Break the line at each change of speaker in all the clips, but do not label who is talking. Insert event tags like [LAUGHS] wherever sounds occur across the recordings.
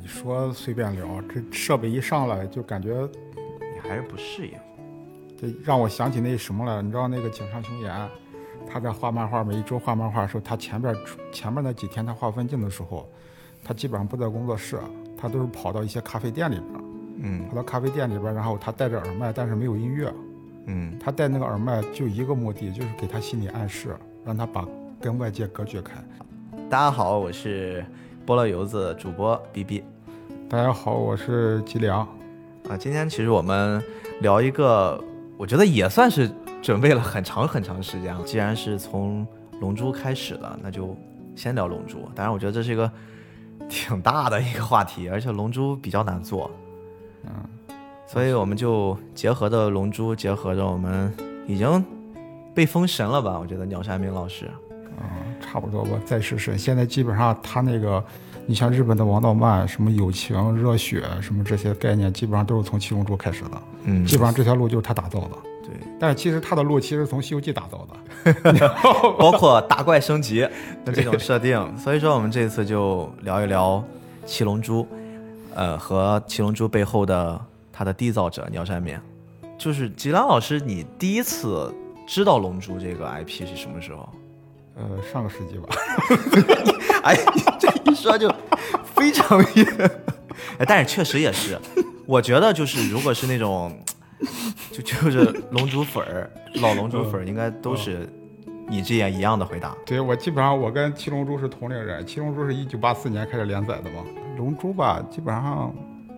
你说随便聊，这设备一上来就感觉
你还是不适应。
这让我想起那什么了，你知道那个井上雄彦，他在画漫画，每一周画漫画的时候，他前边前面那几天他画分镜的时候，他基本上不在工作室，他都是跑到一些咖啡店里边，
嗯
跑到咖啡店里边，然后他戴着耳麦，但是没有音乐，
嗯
他戴那个耳麦就一个目的，就是给他心理暗示，让他把跟外界隔绝开。
大家好，我是菠萝油子主播 B B
大家好，我是吉良。
啊。今天其实我们聊一个，我觉得也算是准备了很长很长时间了。既然是从《龙珠》开始的，那就先聊《龙珠》。当然，我觉得这是一个挺大的一个话题，而且《龙珠》比较难做，
嗯，
所以我们就结合着《龙珠》，结合着我们已经被封神了吧？我觉得鸟山明老师。
嗯，差不多吧，再试试。现在基本上他那个，你像日本的王道漫，什么友情、热血，什么这些概念，基本上都是从七龙珠开始的。
嗯
基本上这条路就是他打造的。
对，
但是其实他的路其实从《西游记》打造的。[LAUGHS] [LAUGHS]
包括打怪升级的这种设定。所以说，我们这次就聊一聊七龙珠，呃，和七龙珠背后的它的缔造者鸟山明。就是吉良老师，你第一次知道龙珠这个 IP 是什么时候？
呃，上个世纪吧。[LAUGHS]
哎，你这一说就非常远。哎，但是确实也是，我觉得就是如果是那种，就就是龙珠粉儿，老龙珠粉儿，应该都是你这样一样的回答。
对我基本上我跟七龙珠是同龄人，七龙珠是一九八四年开始连载的嘛。龙珠吧，基本上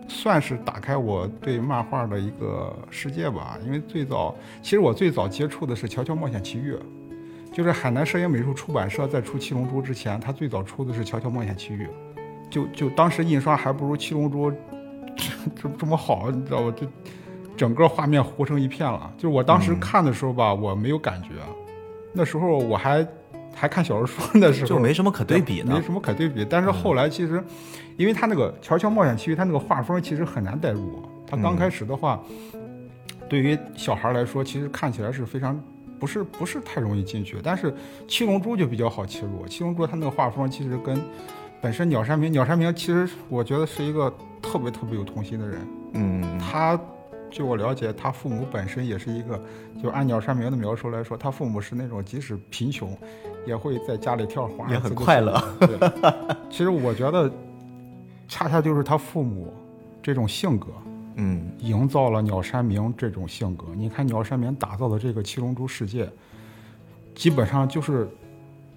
算是打开我对漫画的一个世界吧。因为最早，其实我最早接触的是《乔乔冒险奇遇》，就是海南摄影美术出版社在出七龙珠之前，它最早出的是《乔乔冒险奇遇》，就就当时印刷还不如七龙珠 [LAUGHS] 这这这么好，你知道吧？就整个画面糊成一片了。就是我当时看的时候吧，我没有感觉，那时候我还还看小说书的时候，
就没什么可对比的
没什么可对比。但是后来其实，因为他那个《乔乔冒险奇遇》，他那个画风其实很难带入。他刚开始的话，对于小孩来说，其实看起来是非常不是不是太容易进去。但是七龙珠就比较好切入，七龙珠它那个画风其实跟本身鸟山明，鸟山明其实我觉得是一个特别特别有童心的人。
嗯，
他据我了解，他父母本身也是一个，就按鸟山明的描述来说，他父母是那种即使贫穷，也会在家里跳花，
也很快乐。
对，其实我觉得，恰恰就是他父母这种性格，
嗯，
营造了鸟山明这种性格。你看鸟山明打造的这个七龙珠世界，基本上就是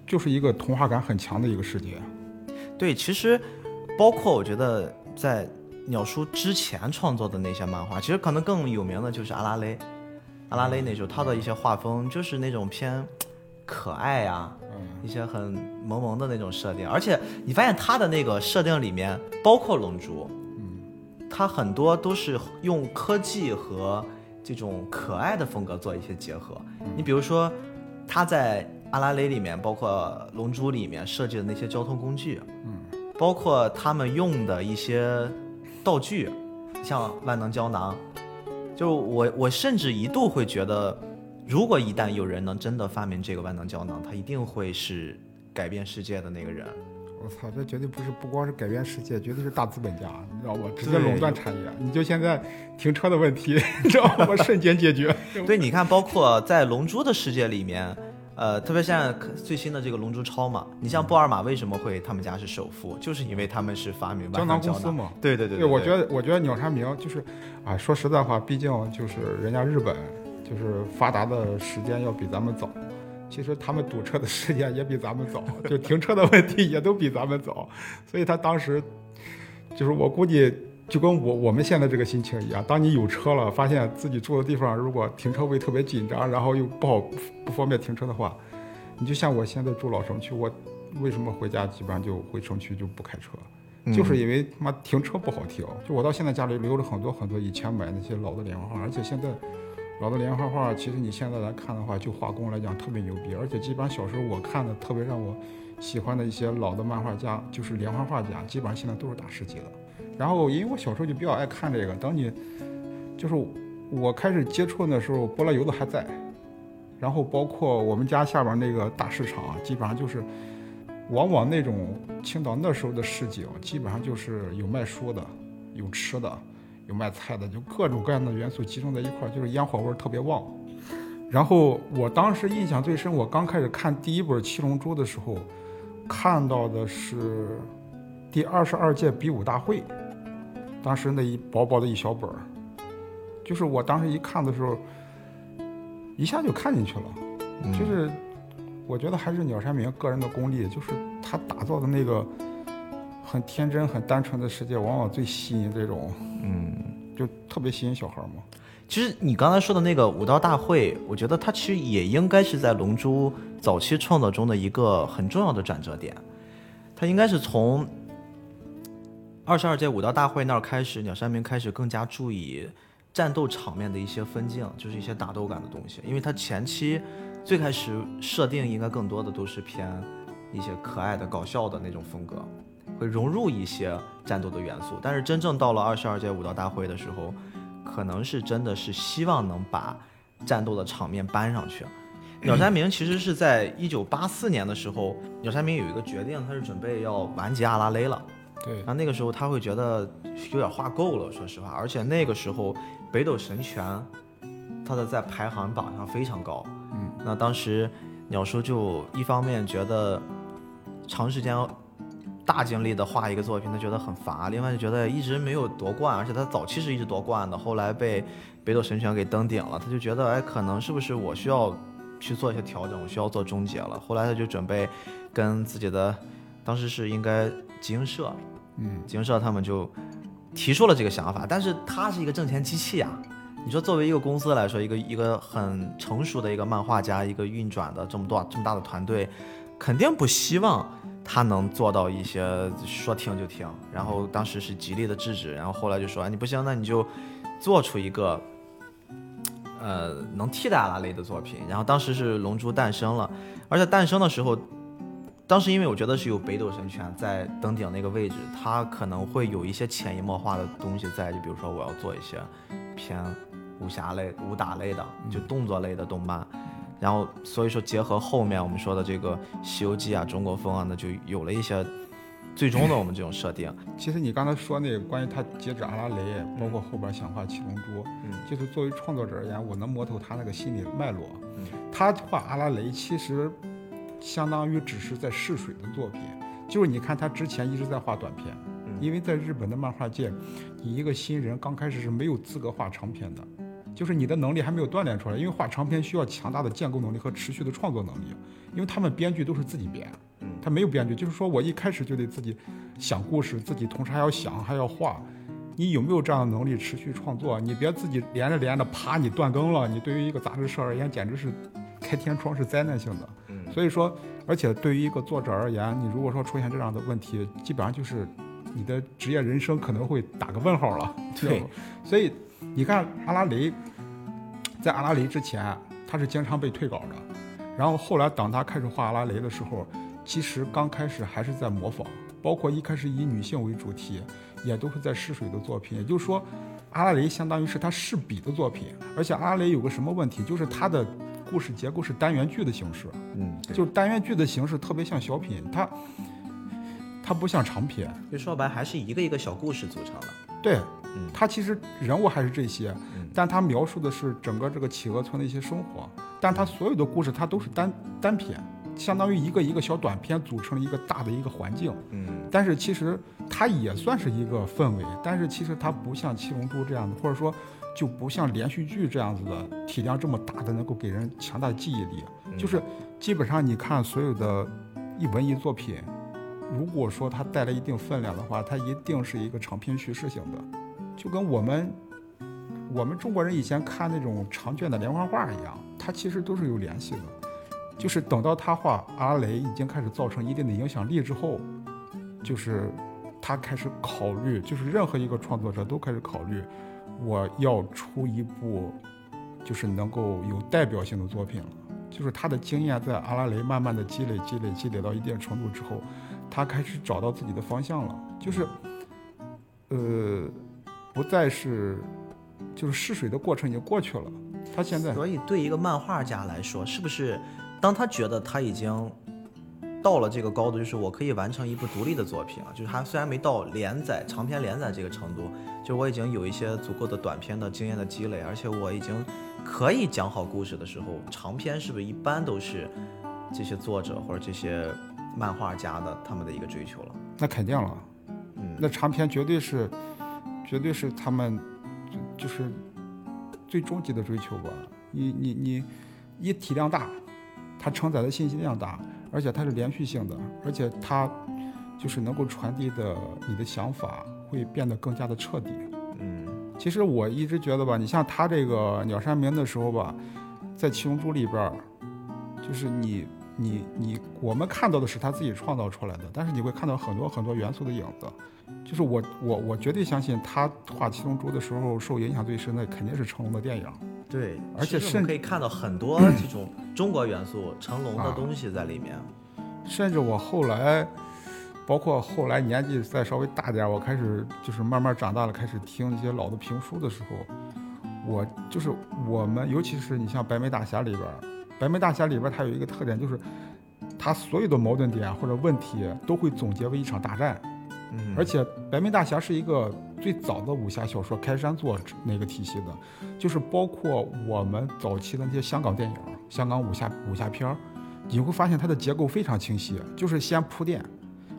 就是一个童话感很强的一个世界。
对，其实包括我觉得在鸟叔之前创作的那些漫画，其实可能更有名的就是阿拉蕾。阿拉蕾那时候他的一些画风就是那种偏可爱呀、一些很萌萌的那种设定，而且你发现他的那个设定里面，包括龙珠，
嗯，
它很多都是用科技和这种可爱的风格做一些结合。你比如说，他在阿拉蕾里面，包括龙珠里面设计的那些交通工具，
嗯，
包括他们用的一些道具，像万能胶囊，就我我甚至一度会觉得，如果一旦有人能真的发明这个万能胶囊，他一定会是改变世界的那个人。
我操，这绝对不是不光是改变世界，绝对是大资本家，你知道吗？直接垄断产业。你就现在停车的问题，[LAUGHS] 你知道吗？[LAUGHS] 瞬间解决。
对，你看，包括在龙珠的世界里面，呃，特别像最新的这个龙珠超嘛，你像布尔玛为什么会他们家是首富，就是因为他们是发明
胶
囊。
囊公司嘛。
对对对
对，我觉得，我觉得鸟山明就是，啊，说实在话，毕竟就是人家日本就是发达的时间要比咱们早，其实他们堵车的时间也比咱们早，就停车的问题也都比咱们早，所以他当时就是我估计就跟我我们现在这个心情一样，当你有车了，发现自己住的地方如果停车位特别紧张，然后又不好不方便停车的话，你就像我现在住老城区，我为什么回家基本上就回城区就不开车？就是因为他妈停车不好停，就我到现在家里留了很多很多以前买那些老的连环画，而且现在老的连环画，其实你现在来看的话，就画工来讲特别牛逼，而且基本上小时候我看的特别让我喜欢的一些老的漫画家，就是连环画家，基本上现在都是大师级的。然后因为我小时候就比较爱看这个，等你就是我开始接触的时候，波拉油子还在，然后包括我们家下边那个大市场，基本上就是。往往那种青岛那时候的市井，基本上就是有卖书的，有吃的，有卖菜的，就各种各样的元素集中在一块儿，就是烟火味儿特别旺。然后我当时印象最深，我刚开始看第一本《七龙珠》的时候，看到的是第二十二届比武大会，当时那一薄薄的一小本儿，就是我当时一看的时候，一下就看进去了，就是我觉得还是鸟山明个人的功力，就是他打造的那个很天真、很单纯的世界，往往最吸引这种，
嗯，
就特别吸引小孩儿嘛。
其实你刚才说的那个武道大会，我觉得它其实也应该是在《龙珠》早期创作中的一个很重要的转折点。它应该是从二十二届武道大会那儿开始，鸟山明开始更加注意战斗场面的一些分镜，就是一些打斗感的东西。因为他前期最开始设定应该更多的都是偏一些可爱的、搞笑的那种风格，会融入一些战斗的元素。但是真正到了二十二届武道大会的时候，可能是真的是希望能把战斗的场面搬上去。[CLEARS THROAT] 鸟山明其实是在一九八四年的时候，鸟山明有一个决定，他是准备要完结阿拉蕾了。
对
然，后那个时候他会觉得有点画够了，说实话，而且那个时候北斗神拳，它的在排行榜上非常高。
嗯，
那当时鸟叔就一方面觉得长时间大精力的画一个作品，他觉得很乏；另外就觉得一直没有夺冠，而且他早期是一直夺冠的，后来被北斗神拳给登顶了，他就觉得哎，可能是不是我需要去做一些调整，我需要做终结了。后来他就准备跟自己的当时是应该集英社，
嗯，
集英社他们就提出了这个想法，但是他是一个挣钱机器啊。你说作为一个公司来说，一个一个很成熟的一个漫画家，一个运转的这么多这么大的团队，肯定不希望他能做到一些说停就停。然后当时是极力的制止，然后后来就说，哎你不行，那你就做出一个。呃，能替代阿拉蕾的作品，然后当时是《龙珠》诞生了，而且诞生的时候，当时因为我觉得是有北斗神拳在登顶那个位置，它可能会有一些潜移默化的东西在，就比如说我要做一些偏武侠类、武打类的，就动作类的动漫，然后所以说结合后面我们说的这个《西游记》啊、中国风啊，那就有了一些最终的我们这种设定。
其实你刚才说那个关于他截止阿拉蕾，包括后边想画七龙珠，
嗯
就是作为创作者而言，我能摸透他那个心理脉络。
嗯
他画阿拉蕾其实相当于只是在试水的作品，就是你看他之前一直在画短片，
嗯
因为在日本的漫画界，你一个新人刚开始是没有资格画长篇的。就是你的能力还没有锻炼出来，因为画长篇需要强大的建构能力和持续的创作能力，因为他们编剧都是自己编，
嗯
他没有编剧，就是说我一开始就得自己想故事，自己同时还要想还要画，你有没有这样的能力持续创作？你别自己连着连着啪你断更了，你对于一个杂志社而言简直是开天窗，是灾难性的。
嗯
所以说，而且对于一个作者而言，你如果说出现这样的问题，基本上就是你的职业人生可能会打个问号了。
对，
所以你看阿拉蕾，在阿拉蕾之前，他是经常被退稿的，然后后来当他开始画阿拉蕾的时候，其实刚开始还是在模仿，包括一开始以女性为主题，也都是在试水的作品。也就是说，阿拉蕾相当于是他试笔的作品，而且阿拉蕾有个什么问题，就是它的故事结构是单元剧的形式，
嗯，
就是单元剧的形式特别像小品，它它不像长篇。
就说白还是一个一个小故事组成的。
对
嗯，
它其实人物还是这些，但它描述的是整个这个企鹅村的一些生活，但它所有的故事它都是单单篇，相当于一个一个小短片组成了一个大的一个环境。
嗯
但是其实它也算是一个氛围，但是其实它不像《七龙珠》这样的，或者说就不像连续剧这样子的体量这么大的，能够给人强大的记忆力。就是基本上你看所有的一文艺作品，如果说它带来一定分量的话，它一定是一个长篇叙事型的，就跟我们我们中国人以前看那种长卷的连环画一样，它其实都是有联系的。就是等到他画阿雷已经开始造成一定的影响力之后，就是他开始考虑，就是任何一个创作者都开始考虑，我要出一部就是能够有代表性的作品了。就是他的经验在阿拉蕾慢慢的积累、积累、积累到一定程度之后，他开始找到自己的方向了，就是，呃，不再是，就是试水的过程已经过去了。他现在
所以对一个漫画家来说，是不是当他觉得他已经到了这个高度，就是我可以完成一部独立的作品了。就是他虽然没到连载长篇连载这个程度，就我已经有一些足够的短篇的经验的积累，而且我已经可以讲好故事的时候，长篇是不是一般都是这些作者或者这些漫画家的他们的一个追求了？
那肯定了，
嗯，
那长篇绝对是，绝对是他们就就是最终极的追求吧。你你你，一体量大，它承载的信息量大，而且它是连续性的，而且它就是能够传递的你的想法会变得更加的彻底。
嗯
其实我一直觉得吧，你像他这个鸟山明的时候吧，在《七龙珠》里边儿，就是你你你，我们看到的是他自己创造出来的，但是你会看到很多很多元素的影子。就是我我我绝对相信他画《七龙珠》的时候受影响最深的肯定是成龙的电影。
对，
而且甚
至可以看到很多这种中国元素、成龙的
啊
东西在里面。
甚至我后来，包括后来年纪再稍微大点儿，我开始就是慢慢长大了，开始听一些老的评书的时候，我就是我们，尤其是你像《白眉大侠》里边儿，《白眉大侠》里边儿它有一个特点，就是它所有的矛盾点或者问题都会总结为一场大战，
嗯，
而且《白眉大侠》是一个最早的武侠小说开山作那个体系的，就是包括我们早期的那些香港电影、香港武侠武侠片儿，你会发现它的结构非常清晰，就是先铺垫，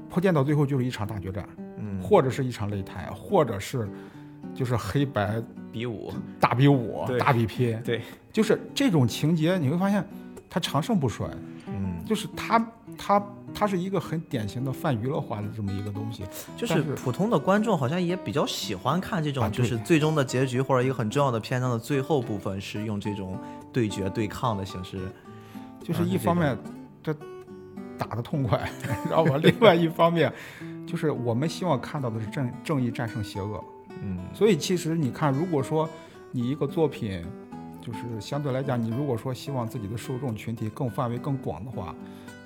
铺垫到最后就是一场大决战，
嗯，
或者是一场擂台，或者是就是黑白
比武，
大比武、大比拼，
对，
就是这种情节，你会发现它长盛不衰，
嗯，
就是它它它是一个很典型的泛娱乐化的这么一个东西，
就是普通的观众好像也比较喜欢看这种，就是最终的结局或者一个很重要的篇章的最后部分是用这种对决对抗的形式。
就是一方面这打得痛快，知道吧？另外一方面，就是我们希望看到的是正正义战胜邪恶。
嗯
所以其实你看，如果说你一个作品，就是相对来讲，你如果说希望自己的受众群体更范围更广的话，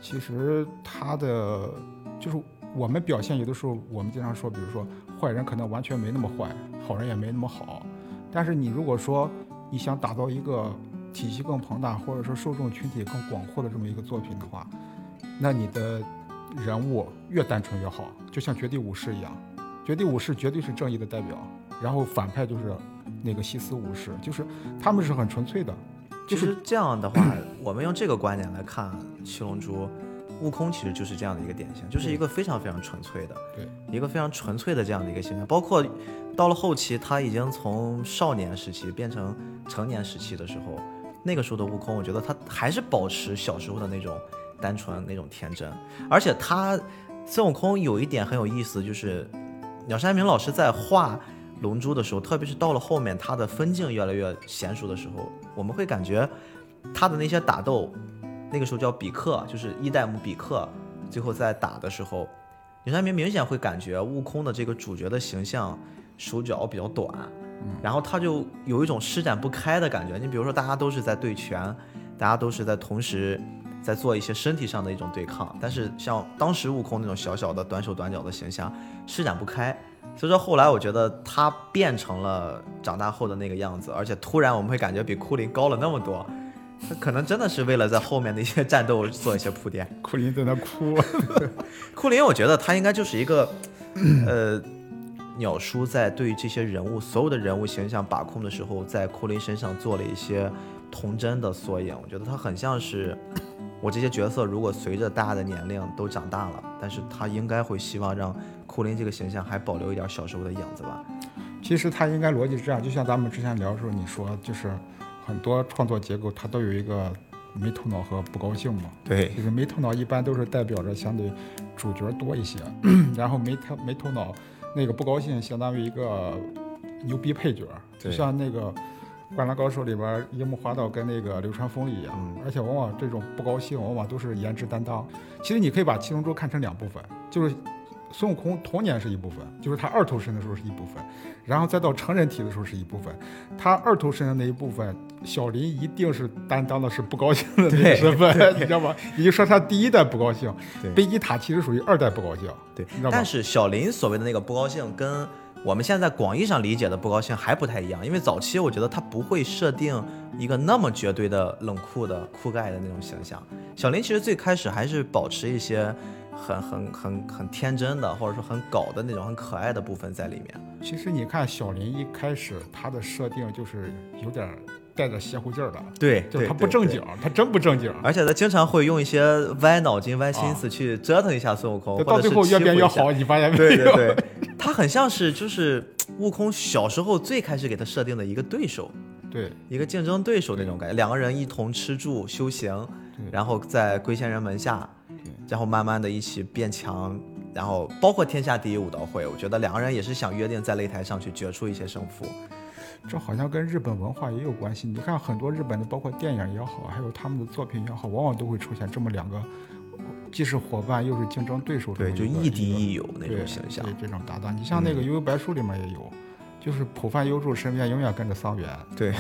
其实他的就是我们表现有的时候，我们经常说，比如说坏人可能完全没那么坏，好人也没那么好。但是你如果说你想打造一个体系更庞大，或者说受众群体更广阔的这么一个作品的话，那你的人物越单纯越好，就像绝地武士一样，绝地武士绝对是正义的代表，然后反派就是那个西斯武士，就是他们是很纯粹的，就是
其实这样的话，我们用这个观点来看《七龙珠》，悟空其实就是这样的一个典型，就是一个非常非常纯粹的，
对，
一个非常纯粹的这样的一个形象。包括到了后期，他已经从少年时期变成成年时期的时候，那个时候的悟空，我觉得他还是保持小时候的那种单纯、那种天真，而且他孙悟空有一点很有意思，就是鸟山明老师在画。龙珠的时候，特别是到了后面，他的分镜越来越娴熟的时候，我们会感觉他的那些打斗，那个时候叫比克，就是一代目比克，最后在打的时候，鸟山明明显会感觉悟空的这个主角的形象手脚比较短，然后他就有一种施展不开的感觉。你比如说，大家都是在对拳，大家都是在同时在做一些身体上的一种对抗，但是像当时悟空那种小小的短手短脚的形象施展不开。所以说后来我觉得他变成了长大后的那个样子，而且突然我们会感觉比库林高了那么多，他可能真的是为了在后面的一些战斗做一些铺垫。
库林在那哭，
库林，我觉得他应该就是一个，呃，鸟叔在对于这些人物所有的人物形象把控的时候，在库林身上做了一些童真的缩影。我觉得他很像是我这些角色，如果随着大家的年龄都长大了，但是他应该会希望让库林这个形象还保留一点小时候的影子吧。
其实他应该逻辑是这样，就像咱们之前聊的时候你说，就是很多创作结构它都有一个没头脑和不高兴嘛。
对
就是没头脑一般都是代表着相对主角多一些，[CLEARS THROAT] 然后没头没头脑那个不高兴相当于一个牛逼配角，就像那个《灌篮高手》里边樱木花道跟那个流川枫一样，
嗯
而且往往这种不高兴往往都是颜值担当。其实你可以把七龙珠看成两部分，就是孙悟空童年是一部分，就是他二头身的时候是一部分，然后再到成人体的时候是一部分。他二头身的那一部分，小林一定是担当的是不高兴的那 [LAUGHS] 个
对
身份，你知道吗？也就说他第一代不高兴
对，
贝吉塔其实属于二代不高兴，
对
你知道，吗
但是小林所谓的那个不高兴，跟我们现在广义上理解的不高兴还不太一样，因为早期我觉得他不会设定一个那么绝对的冷酷的酷盖的那种形象。小林其实最开始还是保持一些很很很很天真的，或者说很搞的那种很可爱的部分在里面。
其实你看小林一开始他的设定就是有点带着邪乎劲儿的，
对，
就是他不
对对
正经，他真不正经。
而且他经常会用一些歪脑筋、歪心思去折腾一下孙悟空，或
到最后越变越好，你发现没
对
有？
对对，他很像是就是 [TSK] 悟空小时候最开始给他设定的一个对手，
对
一个竞争对手那种感觉。两个人一同吃住修行，然后在龟仙人门下，然后慢慢的一起变强，然后包括天下第一武道会，我觉得两个人也是想约定在擂台上去决出一些胜负。
这好像跟日本文化也有关系。你看很多日本的，包括电影也好，还有他们的作品也好，往往都会出现这么两个，既是伙伴又是竞争对手这
对，就亦敌亦友那
对
种形象。
对这种搭档。你像那个《悠悠白书》里面也有，就是浦饭优助身边永远跟着桑原。
对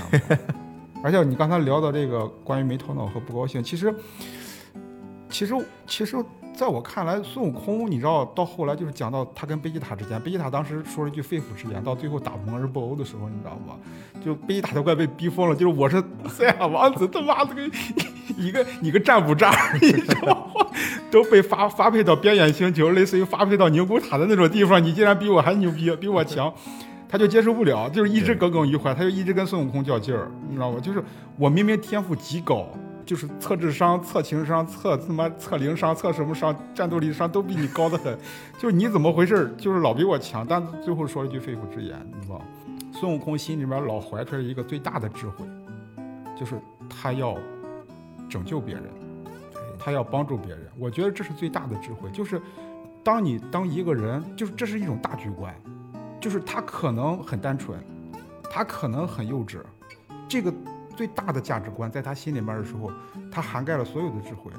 而且你刚才聊到这个关于没头脑和不高兴，其实，其实，其实，在我看来，孙悟空，你知道，到后来就是讲到他跟贝吉塔之间，贝吉塔当时说了一句肺腑之言，到最后打蒙日布欧的时候，你知道吗？就贝吉塔都快被逼疯了，就是我是 [LAUGHS] 赛亚王子，他妈的个一个你个占卜渣，[LAUGHS] 你知道吗？都被发发配到边远星球，类似于发配到宁古塔的那种地方，你竟然比我还牛逼，比我强。他就接受不了，就是一直耿耿于怀，他就一直跟孙悟空较劲儿，你知道吗？就是我明明天赋极高，就是测智商、测情商、测他妈测灵商、测什么商、战斗力商都比你高得很，就是你怎么回事儿？就是老比我强，但最后说了一句肺腑之言，你知道吗？孙悟空心里面老怀揣着一个最大的智慧，就是他要拯救别人，他要帮助别人。我觉得这是最大的智慧，就是当你当一个人，就是这是一种大局观，就是他可能很单纯，他可能很幼稚，这个最大的价值观在他心里面的时候，他涵盖了所有的智慧。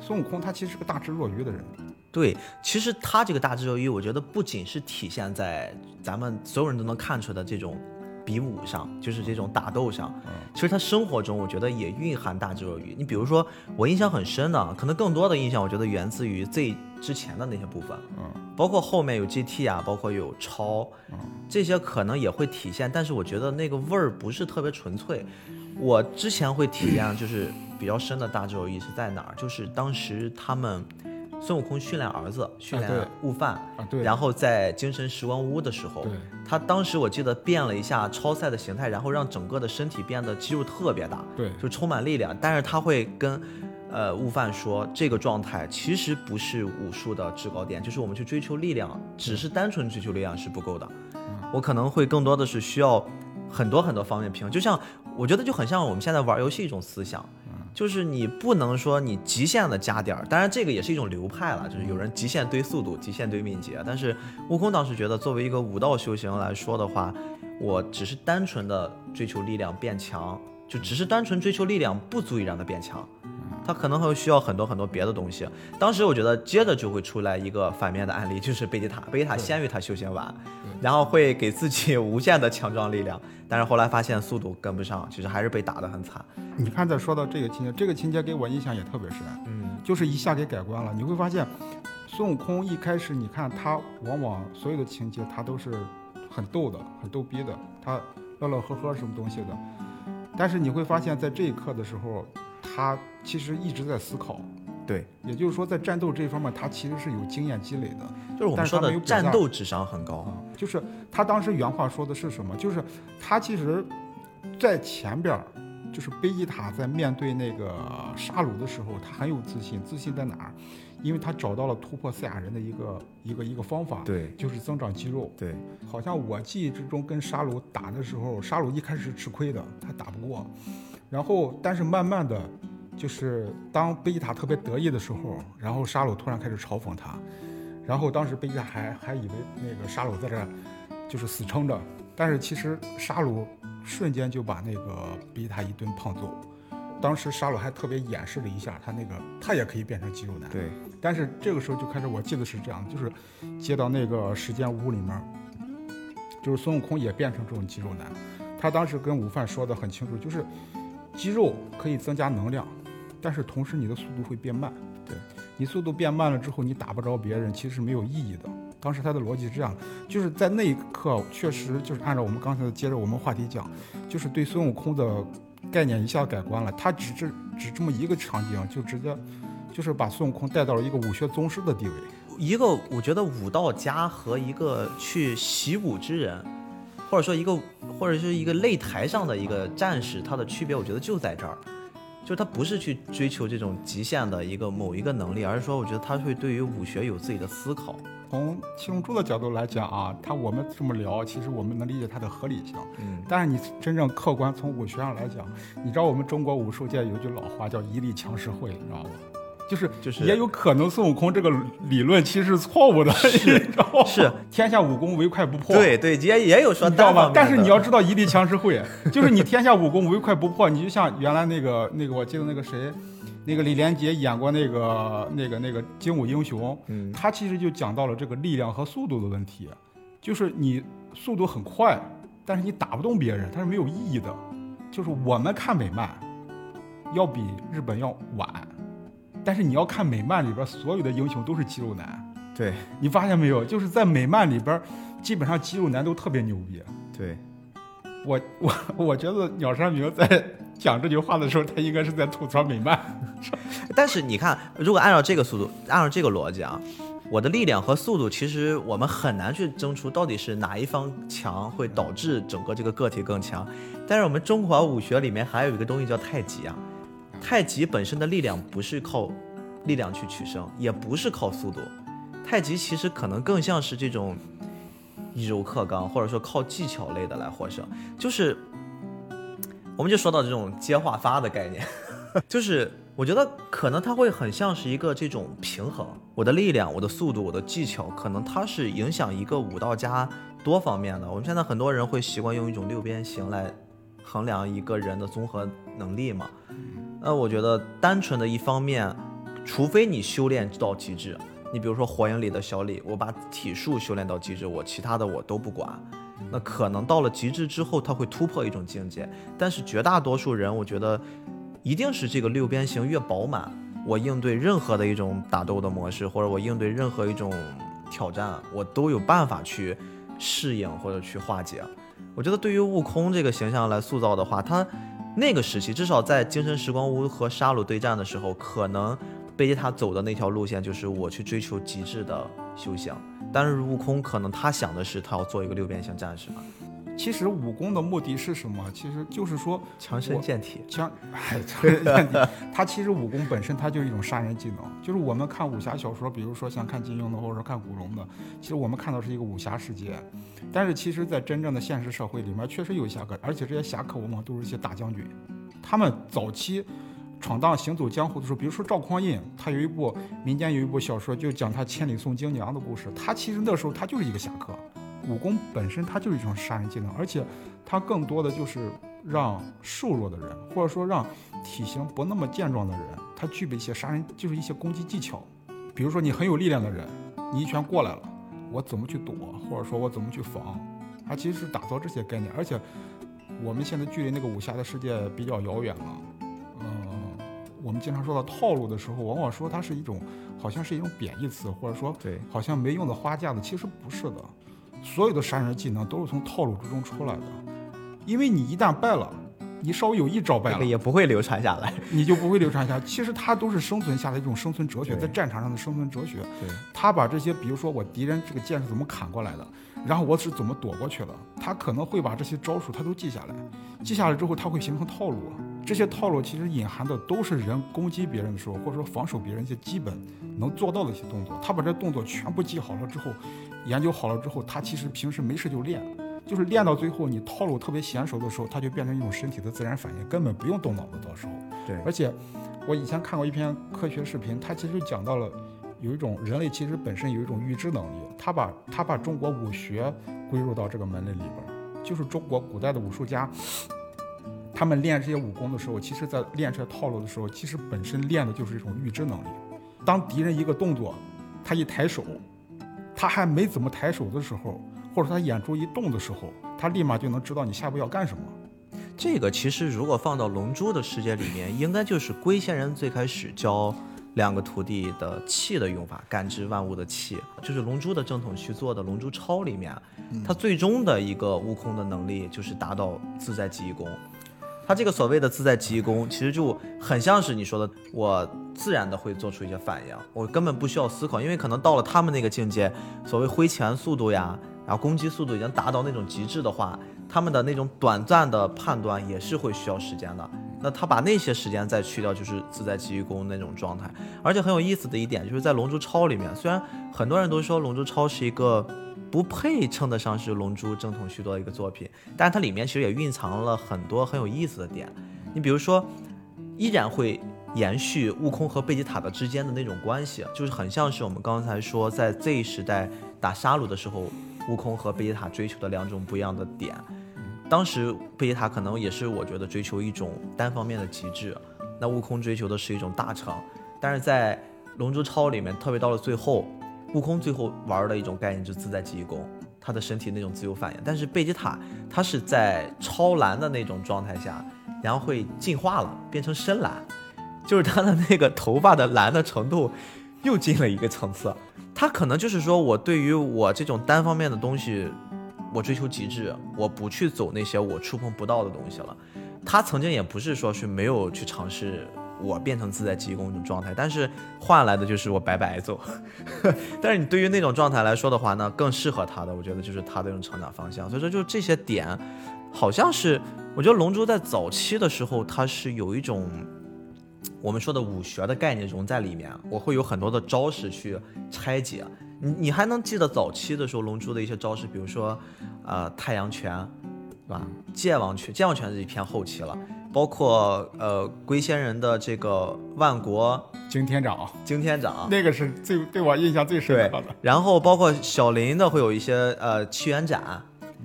孙悟空他其实是个大智若愚的人，
对，其实他这个大智若愚，我觉得不仅是体现在咱们所有人都能看出的这种比武上，就是这种打斗上。嗯其实他生活中，我觉得也蕴含大智若愚。你比如说，我印象很深的，可能更多的印象，我觉得源自于最之前的那些部分，
嗯，
包括后面有 GT 啊，包括有超，这些可能也会体现，但是我觉得那个味儿不是特别纯粹。我之前会体验就是比较深的大智若愚是在哪儿？就是当时他们孙悟空训练儿子，训练悟饭，
啊对，
然后在精神时光屋的时候，他当时我记得变了一下超赛的形态，然后让整个的身体变得肌肉特别大，
对
就充满力量。但是他会跟呃悟饭说，这个状态其实不是武术的制高点，就是我们去追求力量，只是单纯追求力量是不够的。我可能会更多的是需要很多很多方面平衡，就像我觉得就很像我们现在玩游戏一种思想。就是你不能说你极限的加点儿，当然这个也是一种流派了，就是有人极限堆速度，极限堆敏捷。但是悟空当时觉得，作为一个武道修行来说的话，我只是单纯的追求力量变强，就只是单纯追求力量不足以让他变强，他可能会需要很多很多别的东西。当时我觉得接着就会出来一个反面的案例，[LAUGHS] 就是贝吉塔，贝吉塔先于他修仙完，然后会给自己无限的强壮力量，但是后来发现速度跟不上，其实还是被打得很惨。
你看，再说到这个情节，这个情节给我印象也特别深，
嗯，
就是一下给改观了。你会发现，孙悟空一开始，你看他往往所有的情节他都是很逗的、很逗逼的，他乐乐呵呵什么东西的。但是你会发现在这一刻的时候，他其实一直在思考。
对，
也就是说，在战斗这一方面，他其实是有经验积累的。
就是我们说的战斗智商很高。
啊，就是他当时原话说的是什么？就是他其实，在前边儿，就是贝吉塔在面对那个沙鲁的时候，他很有自信。自信在哪儿？因为他找到了突破赛亚人的一个一个一个方法，
对
就是增长肌肉。
对，
好像我记忆之中跟沙鲁打的时候，沙鲁一开始是吃亏的，他打不过，然后但是慢慢的，就是当贝吉塔特别得意的时候，然后沙鲁突然开始嘲讽他，然后当时贝吉塔还还以为那个沙鲁在这儿就是死撑着，但是其实沙鲁瞬间就把那个贝吉塔一顿胖揍。当时沙鲁还特别演示了一下，他那个他也可以变成肌肉男。
对，
但是这个时候就开始，我记得是这样，就是接到那个时间屋里面，就是孙悟空也变成这种肌肉男。他当时跟午饭说的很清楚，就是肌肉可以增加能量，但是同时你的速度会变慢。
对
你速度变慢了之后，你打不着别人，其实是没有意义的。当时他的逻辑是这样，就是在那一刻确实就是按照我们刚才接着我们话题讲，就是对孙悟空的概念一下改观了。他只这只这么一个场景，就直接就是把孙悟空带到了一个武学宗师的地位。
一个我觉得武道家和一个去习武之人，或者说一个或者是一个擂台上的一个战士，他的区别我觉得就在这儿，就是他不是去追求这种极限的一个某一个能力，而是说我觉得他会对于武学有自己的思考。
从七龙珠的角度来讲啊，他我们这么聊，其实我们能理解它的合理性。
嗯，
但是你真正客观从武学上来讲，你知道我们中国武术界有句老话叫“一力强十会”，你知道吗？就是
就是
也有可能孙悟空这个理论其实是错误的，[LAUGHS] 你知道吗？
是
天下武功唯快不破。
对对，也也有说
你知道？吗但是你要知道一力强十会，[LAUGHS] 就是你天下武功唯快不破。你就像原来那个那个，我记得那个谁，那个李连杰演过那个那个那个《精武英雄》，
嗯
他其实就讲到了这个力量和速度的问题，就是你速度很快，但是你打不动别人，它是没有意义的。就是我们看美漫，要比日本要晚，但是你要看美漫里边所有的英雄都是肌肉男，
对
你发现没有？就是在美漫里边，基本上肌肉男都特别牛逼。
对，
我我我觉得鸟山明在讲这句话的时候，他应该是在吐槽美漫。[LAUGHS]
但是你看，如果按照这个速度，按照这个逻辑啊，我的力量和速度，其实我们很难去争出到底是哪一方强，会导致整个这个个体更强。但是我们中华武学里面还有一个东西叫太极啊，太极本身的力量不是靠力量去取胜，也不是靠速度，太极其实可能更像是这种以柔克刚，或者说靠技巧类的来获胜。就是，我们就说到这种接话发的概念。[LAUGHS] 就是我觉得可能它会很像是一个这种平衡，我的力量、我的速度、我的技巧，可能它是影响一个武道家多方面的。我们现在很多人会习惯用一种六边形来衡量一个人的综合能力嘛。那我觉得单纯的一方面，除非你修炼到极致，你比如说火影里的小李，我把体术修炼到极致，我其他的我都不管。那可能到了极致之后，他会突破一种境界，但是绝大多数人，我觉得。一定是这个六边形越饱满，我应对任何的一种打斗的模式，或者我应对任何一种挑战，我都有办法去适应或者去化解。我觉得对于悟空这个形象来塑造的话，他那个时期至少在精神时光屋和沙鲁对战的时候，可能贝吉塔走的那条路线就是我去追求极致的修行，但是悟空可能他想的是他要做一个六边形战士嘛。
其实武功的目的是什么？其实就是说
强身健体。
强，哎，[LAUGHS] 强身健体。它其实武功本身它就是一种杀人技能。就是我们看武侠小说，比如说像看金庸的，或者说看古龙的，其实我们看到是一个武侠世界。但是其实，在真正的现实社会里面，确实有侠客，而且这些侠客往往都是一些大将军。他们早期闯荡行走江湖的时候，比如说赵匡胤，他有一部民间有一部小说，就讲他千里送京娘的故事。他其实那时候他就是一个侠客。武功本身它就是一种杀人技能，而且它更多的就是让瘦弱的人，或者说让体型不那么健壮的人，他具备一些杀人，就是一些攻击技巧。比如说你很有力量的人，你一拳过来了，我怎么去躲，或者说我怎么去防，它其实是打造这些概念。而且我们现在距离那个武侠的世界比较遥远了，嗯、呃，我们经常说到套路的时候，往往说它是一种好像是一种贬义词，或者说
对，
好像没用的花架子，其实不是的。所有的杀人技能都是从套路之中出来的，因为你一旦败了，你稍微有一招败了，
这个也不会流传下来。
你就不会流传下来。其实它都是生存下来一种生存哲学，在战场上的生存哲学。
对，
他把这些，比如说我敌人这个剑是怎么砍过来的，然后我是怎么躲过去的，他可能会把这些招数他都记下来，记下来之后他会形成套路。这些套路其实隐含的都是人攻击别人的时候，或者说防守别人一些基本能做到的一些动作。他把这动作全部记好了之后，研究好了之后，他其实平时没事就练，就是练到最后你套路特别娴熟的时候，他就变成一种身体的自然反应，根本不用动脑子。到时候，
对
而且我以前看过一篇科学视频，它其实讲到了有一种人类其实本身有一种预知能力，他把他把中国武学归入到这个门类里边，就是中国古代的武术家。他们练这些武功的时候，其实在练这些套路的时候，其实本身练的就是一种预知能力。当敌人一个动作，他一抬手，他还没怎么抬手的时候，或者他眼珠一动的时候，他立马就能知道你下一步要干什么。
这个其实如果放到《龙珠》的世界里面，应该就是龟仙人最开始教两个徒弟的气的用法，感知万物的气，就是龙珠的正统去做的《龙珠超》里面，他最终的一个悟空的能力就是达到自在记忆功。他这个所谓的自在极意功，其实就很像是你说的，我自然的会做出一些反应，我根本不需要思考，因为可能到了他们那个境界，所谓挥拳速度呀，然后攻击速度已经达到那种极致的话，他们的那种短暂的判断也是会需要时间的。那他把那些时间再去掉，就是自在极意功那种状态。而且很有意思的一点，就是在《龙珠超》里面，虽然很多人都说《龙珠超》是一个。不配称得上是《龙珠》正统续作的一个作品，但是它里面其实也蕴藏了很多很有意思的点。你比如说，依然会延续悟空和贝吉塔的之间的那种关系，就是很像是我们刚才说在 Z 时代打沙鲁的时候，悟空和贝吉塔追求的两种不一样的点。当时贝吉塔可能也是我觉得追求一种单方面的极致，那悟空追求的是一种大成。但是在《龙珠超》里面，特别到了最后。悟空最后玩的一种概念就是自在记忆功，他的身体那种自由反应。但是贝吉塔他是在超蓝的那种状态下，然后会进化了，变成深蓝，就是他的那个头发的蓝的程度又进了一个层次。他可能就是说我对于我这种单方面的东西，我追求极致，我不去走那些我触碰不到的东西了。他曾经也不是说是没有去尝试。我变成自在记忆功一种状态，但是换来的就是我白白走。[LAUGHS] 但是你对于那种状态来说的话呢，更适合他的，我觉得就是他的这种成长方向。所以说，就这些点，好像是我觉得龙珠在早期的时候，它是有一种我们说的武学的概念融在里面，我会有很多的招式去拆解。你你还能记得早期的时候龙珠的一些招式，比如说，呃，太阳拳，对吧？剑王拳，剑王拳是一偏后期了。包括呃龟仙人的这个万国
惊天掌，
惊天掌
那个是最对我印象最深刻的。
然后包括小林的会有一些呃七元斩，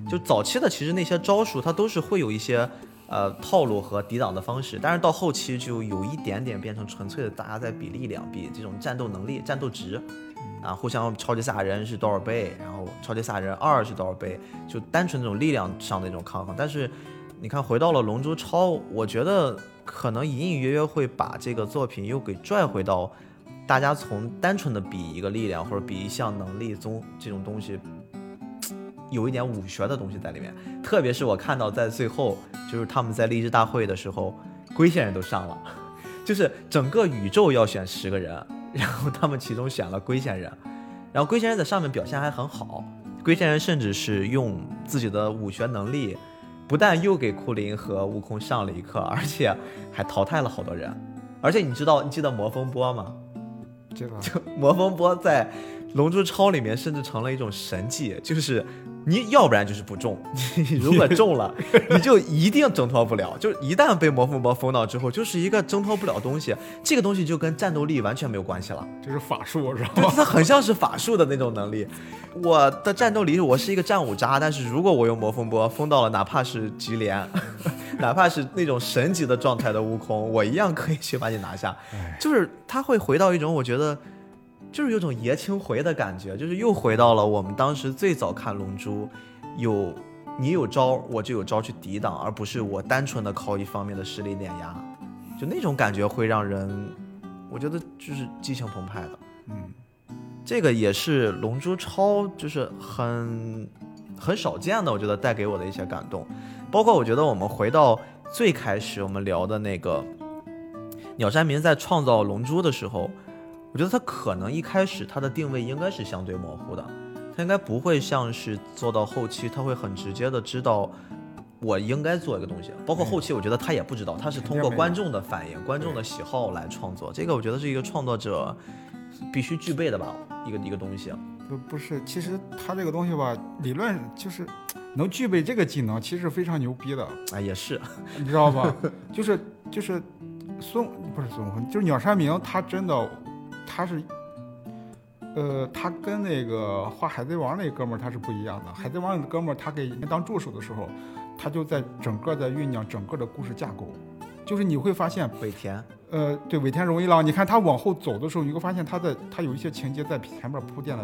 就早期的其实那些招数它都是会有一些呃套路和抵挡的方式，但是到后期就有一点点变成纯粹的大家在比力量，比这种战斗能力、战斗值啊，互相超级赛亚人是多少倍，然后超级赛亚人二是多少倍，就单纯这种力量上的一种抗衡，但是。你看，回到了《龙珠超》，我觉得可能隐隐约约会把这个作品又给拽回到大家从单纯的比一个力量或者比一项能力中这种东西，有一点武学的东西在里面。特别是我看到在最后，就是他们在励志大会的时候，龟仙人都上了，[LAUGHS] 就是整个宇宙要选十个人，然后他们其中选了龟仙人，然后龟仙人在上面表现还很好，龟仙人甚至是用自己的武学能力。不但又给库林和悟空上了一课，而且还淘汰了好多人。而且你知道，你记得魔风波吗？
这个
就魔风波在《龙珠超》里面甚至成了一种神技，就是。你要不然就是不中，[LAUGHS] 你如果中了，你就一定挣脱不了。就是一旦被魔风波封到之后，就是一个挣脱不了东西。这个东西就跟战斗力完全没有关系了，
就是法术是吧？
对，它很像是法术的那种能力。我的战斗力，我是一个战五渣，但是如果我用魔风波封到了，哪怕是吉连，[LAUGHS] 哪怕是那种神级的状态的悟空，我一样可以去把你拿下。就是他会回到一种我觉得。就是有种爷青回的感觉，就是又回到了我们当时最早看《龙珠》，有你有招，我就有招去抵挡，而不是我单纯的靠一方面的实力碾压，就那种感觉会让人，我觉得就是激情澎湃的。
嗯，
这个也是《龙珠超》就是很很少见的，我觉得带给我的一些感动。包括我觉得我们回到最开始我们聊的那个鸟山明在创造龙珠的时候。我觉得他可能一开始他的定位应该是相对模糊的，他应该不会像是做到后期，他会很直接的知道我应该做一个东西。包括后期，我觉得他也不知道，他是通过观众的反应、观众的喜好来创作。这个我觉得是一个创作者必须具备的吧，一个一个东西。
不不是，其实他这个东西吧，理论就是 [TSK] 能具备这个技能，其实非常牛逼的。
啊，也是，
你知道吧？[LAUGHS] 就是就是孙不是孙悟空，就是鸟山明，他真的。他是，呃，他跟那个画《海贼王》那哥们儿他是不一样的。《海贼王》那哥们儿他给人当助手的时候，他就在整个在酝酿整个的故事架构。就是你会发现
尾田，
呃，对尾田荣一郎，你看他往后走的时候，你会发现他在他有一些情节在前面铺垫了，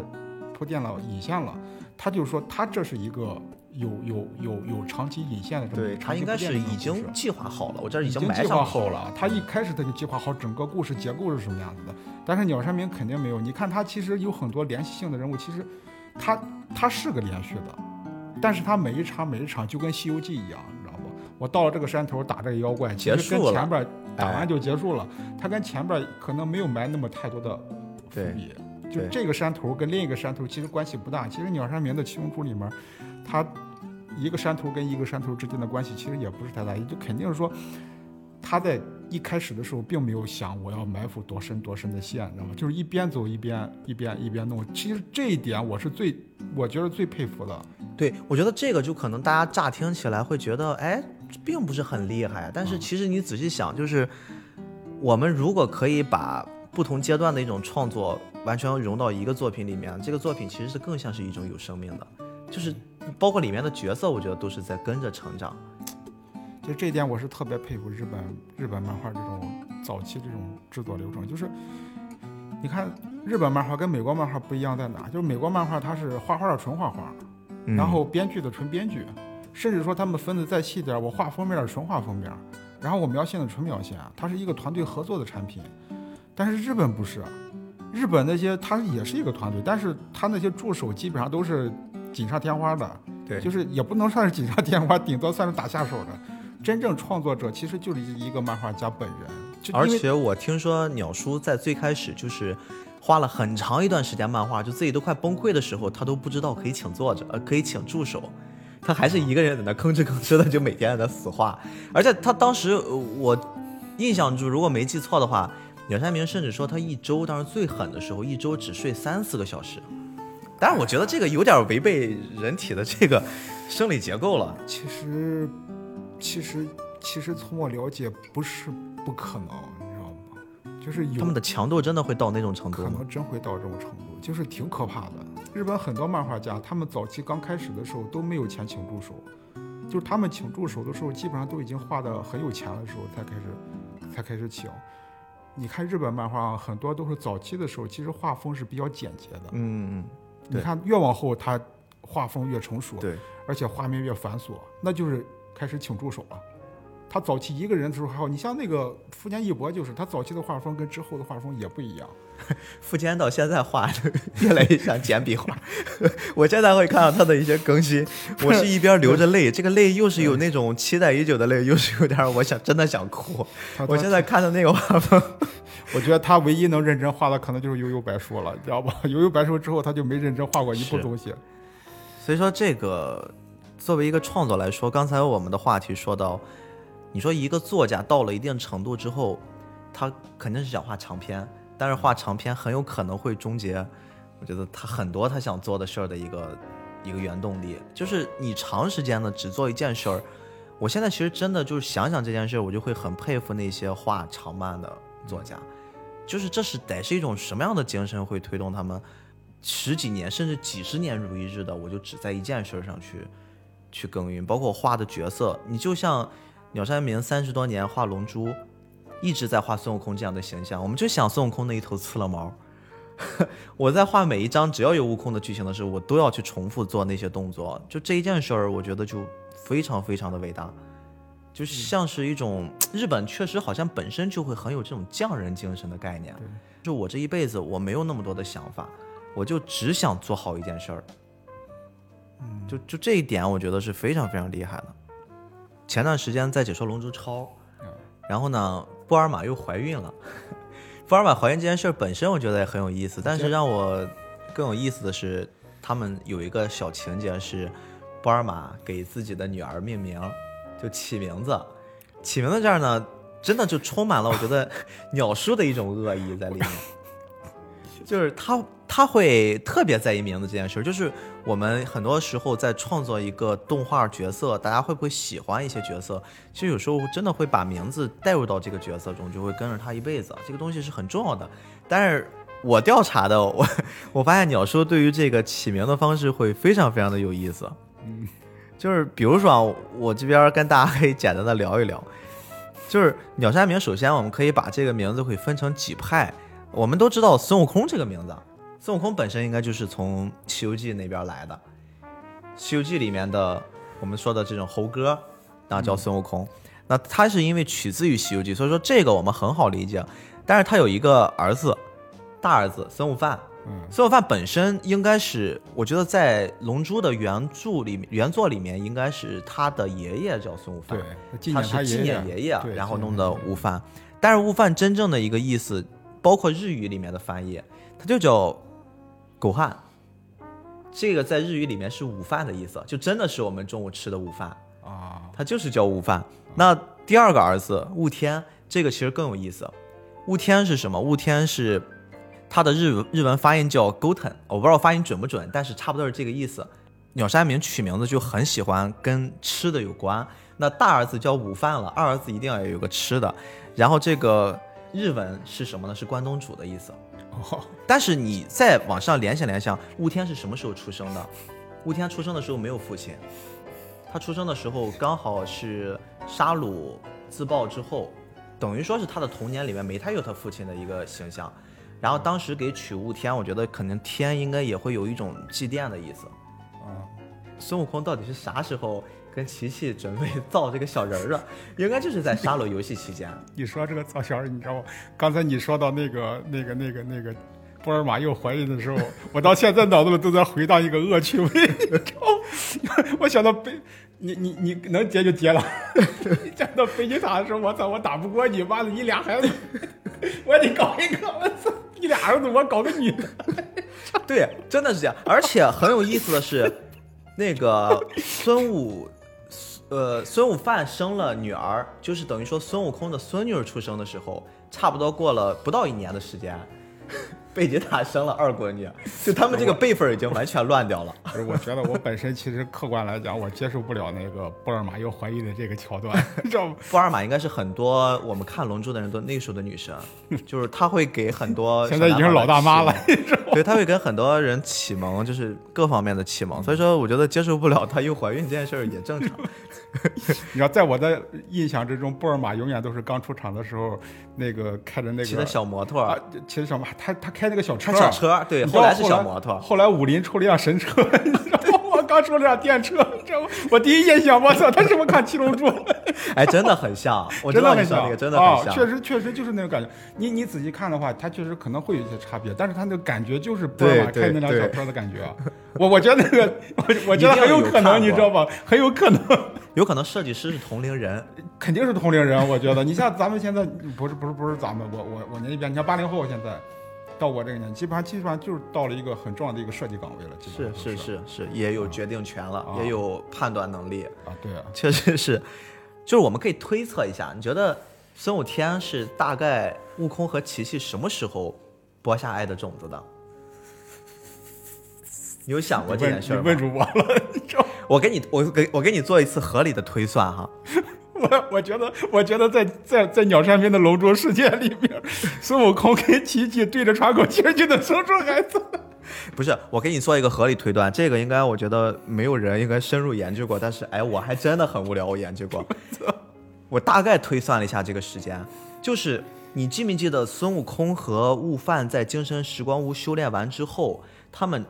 铺垫了引线了。他就说他这是一个有有有有长期引线的这么
对他应该是已经计划好了，我这儿
已
经埋
计划
好
了。他一开始他就计划好整个故事结构是什么样子的，但是鸟山明肯定没有。你看他其实有很多联系性的人物，其实他他是个连续的，但是他每一场每一场就跟《西游记》一样，你知道不？我到了这个山头打这个妖怪，
其实
跟，前边打完就结束了。他跟前边可能没有埋那么太多的伏笔。就这个山头跟另一个山头其实关系不大。其实鸟山明的《七龙珠》里面，他一个山头跟一个山头之间的关系其实也不是太大，也就肯定是说他在一开始的时候并没有想我要埋伏多深多深的线，你知道吗？就是一边走一边一边一边弄。其实这一点我是最我觉得最佩服的。
对，我觉得这个就可能大家乍听起来会觉得，哎，并不是很厉害。但是其实你仔细想，就是我们如果可以把不同阶段的一种创作完全融到一个作品里面，这个作品其实是更像是一种有生命的，就是包括里面的角色，我觉得都是在跟着成长。
就这一点，我是特别佩服日本日本漫画这种早期这种制作流程。就是你看日本漫画跟美国漫画不一样在哪？就是美国漫画它是画画的纯画画，然后编剧的纯编剧，甚至说他们分的再细点，我画封面的纯画封面，然后我描线的纯描线，它是一个团队合作的产品。但是日本不是，日本那些它也是一个团队，但是它那些助手基本上都是锦上添花的，
对，
就是也不能算是锦上添花，顶多算是打下手的。真正创作者其实就是一个漫画家本人。
而且我听说鸟叔在最开始就是花了很长一段时间漫画，就自己都快崩溃的时候，他都不知道可以请作者，呃，可以请助手，他还是一个人在那吭哧吭哧的就每天在那死画。而且他当时我印象中，如果没记错的话。鸟山明甚至说，他一周当时最狠的时候，一周只睡三四个小时。但是我觉得这个有点违背人体的这个生理结构了。
其实，其实，其实从我了解，不是不可能，你知道吗？就是
他们的强度真的会到那种程度，
可能真会到这种程度，就是挺可怕的。日本很多漫画家，他们早期刚开始的时候都没有钱请助手，就是他们请助手的时候，基本上都已经画的很有钱的时候才开始，才开始请。你看日本漫画很多都是早期的时候，其实画风是比较简洁的。
嗯，
你看越往后，他画风越成熟，
对，
而且画面越繁琐，那就是开始请助手了。他早期一个人的时候还好，你像那个富坚义博，就是他早期的画风跟之后的画风也不一样。[LAUGHS]
富坚到现在画越来越像简笔画，[LAUGHS] 我现在会看到他的一些更新，我是一边流着泪，[LAUGHS] 这个泪又是有那种期待已久的泪，又是有点我想真的想哭。我现在看到那个画风，
我觉得他唯一能认真画的可能就是悠悠白书了，知道吧？[LAUGHS] 悠悠白书之后他就没认真画过一部东西。
所以说，这个作为一个创作来说，刚才我们的话题说到。你说一个作家到了一定程度之后，他肯定是想画长篇，但是画长篇很有可能会终结。我觉得他很多他想做的事儿的一个一个原动力，就是你长时间的只做一件事儿。我现在其实真的就是想想这件事儿，我就会很佩服那些画长漫的作家，就是这是得是一种什么样的精神会推动他们十几年甚至几十年如一日的，我就只在一件事儿上去去耕耘，包括我画的角色，你就像。鸟山明三十多年画龙珠，一直在画孙悟空这样的形象。我们就想孙悟空那一头刺了毛。[LAUGHS] 我在画每一张只要有悟空的剧情的时候，我都要去重复做那些动作。就这一件事儿，我觉得就非常非常的伟大，就像是一种 [TSK] 日本确实好像本身就会很有这种匠人精神的概念。就我这一辈子我没有那么多的想法，我就只想做好一件事儿。就就这一点，我觉得是非常非常厉害的。前段时间在解说《龙珠超》，然后呢，布尔玛又怀孕了。[LAUGHS] 布尔玛怀孕这件事本身我觉得也很有意思，但是让我更有意思的是，他们有一个小情节是，布尔玛给自己的女儿命名，就起名字。起名字这儿呢，真的就充满了我觉得 [LAUGHS] 鸟叔的一种恶意在里面，[LAUGHS] 就是他。他会特别在意名字这件事儿，就是我们很多时候在创作一个动画角色，大家会不会喜欢一些角色？其实有时候真的会把名字带入到这个角色中，就会跟着他一辈子。这个东西是很重要的。但是我调查的，我 [LAUGHS] 我发现鸟叔对于这个起名的方式会非常非常的有意思。嗯，就是比如说啊，我这边跟大家可以简单的聊一聊，就是鸟山明。首先，我们可以把这个名字会分成几派。我们都知道孙悟空这个名字。孙悟空本身应该就是从《西游记》那边来的，西游记》里面的我们说的这种猴哥，那叫孙悟空。那他是因为取自于《西游记》，所以说这个我们很好理解。但是他有一个儿子，大儿子孙悟饭。
嗯，
孙悟饭本身应该是，我觉得在《龙珠》的原著里面、原作里面，应该是他的爷爷叫孙悟饭。
对，纪
他是纪念
爷
爷然后弄的悟饭。但是悟饭真正的一个意思，包括日语里面的翻译，它就叫狗汉。这个在日语里面是午饭的意思，就真的是我们中午吃的午饭，
啊，
它就是叫午饭。那第二个儿子悟天，这个其实更有意思。悟天是什么？悟天是它的日日文发音叫 goten，我不知道发音准不准，但是差不多是这个意思。鸟山明取名字就很喜欢跟吃的有关。那大儿子叫午饭了，二儿子一定要有个吃的。然后这个日文是什么呢？是关东煮的意思。
哦，
但是你再往上联想联想，雾天是什么时候出生的？雾天出生的时候没有父亲，他出生的时候刚好是沙鲁自爆之后，等于说是他的童年里面没太有他父亲的一个形象。然后当时给取雾天，我觉得可能天应该也会有一种祭奠的意思。
啊，
孙悟空到底是啥时候跟琪琪准备造这个小人儿啊？应该就是在沙漏游戏期间。[LAUGHS]
你说这个造小人，你知道吗？刚才你说到那个、那个、那个、那个波尔玛又怀孕的时候，我到现在脑子里都在回荡一个恶趣味，你知道吗？我想到北，你你你能接就接了。[LAUGHS] 站到飞机塔的时候，我操，我打不过你，妈的，你俩孩子，[LAUGHS] 我得搞一个，我操，你俩儿子，我搞个女的。
对，真的是这样。而且很有意思的是，那个孙悟，呃，孙悟饭生了女儿，就是等于说孙悟空的孙女儿出生的时候，差不多过了不到一年的时间，贝吉塔生了二闺女，就他们这个辈分已经完全乱掉了。
不是，我觉得我本身其实客观来讲，我接受不了那个布尔玛又怀孕的这个桥段，你知道吗？
布尔玛应该是很多我们看《龙珠》的人都那时候的女神，[LAUGHS] 就是她会给很多 [LAUGHS]
现在已经是老大妈了
对，她会跟很多人启蒙，就是各方面的启蒙。所以说，我觉得接受不了她又怀孕这件事儿也正常。[LAUGHS]
你知道，在我的印象之中，布尔玛永远都是刚出场的时候，那个开着那个
骑的小摩托，
啊，骑的小马？他他开那个小车，
小车，对，后来是小摩托。
后来武林出了一辆神车，你知道刚出了辆电车？[LAUGHS] 我第一印象，我操，他是不是看七龙珠？[LAUGHS]
哎，真的很像，[LAUGHS] 我
真的很像，
那个真的
啊
很像。
确实确实就是那种感觉。你你仔细看的话，它确实可能会有一些差别，但是它那个感觉就是波尔玛
对
开那辆
对
小车的感觉。啊我我觉得那个，我我觉得很有可能，你知道吧？很有可能。
有可能设计师是同龄人，
肯定是同龄人，我觉得。你像咱们现在不是不是不是咱们，我我我年纪比较，你像八零后现在到我这个年纪，基本上基本上就是到了一个很重要的一个设计岗位了，基本
是是是是，也有决定权了，
啊
也有判断能力，
啊，对啊，
确实是。就是我们可以推测一下，你觉得孙悟天是大概悟空和琪琪什么时候播下爱的种子的？你有想过这件事儿吗？
你问住我了，你知道？
我给你，我给我给你做一次合理的推算哈。
我 [LAUGHS] 我觉得我觉得在在在鸟山明的龙珠世界里面，孙悟空跟琪琪对着窗口气儿就能生出孩子。[LAUGHS]
不是，我给你做一个合理推断，这个应该我觉得没有人应该深入研究过，但是哎，我还真的很无聊，我研究过。我大概推算了一下这个时间，就是你记没记得孙悟空和悟饭在精神时光屋修炼完之后，他们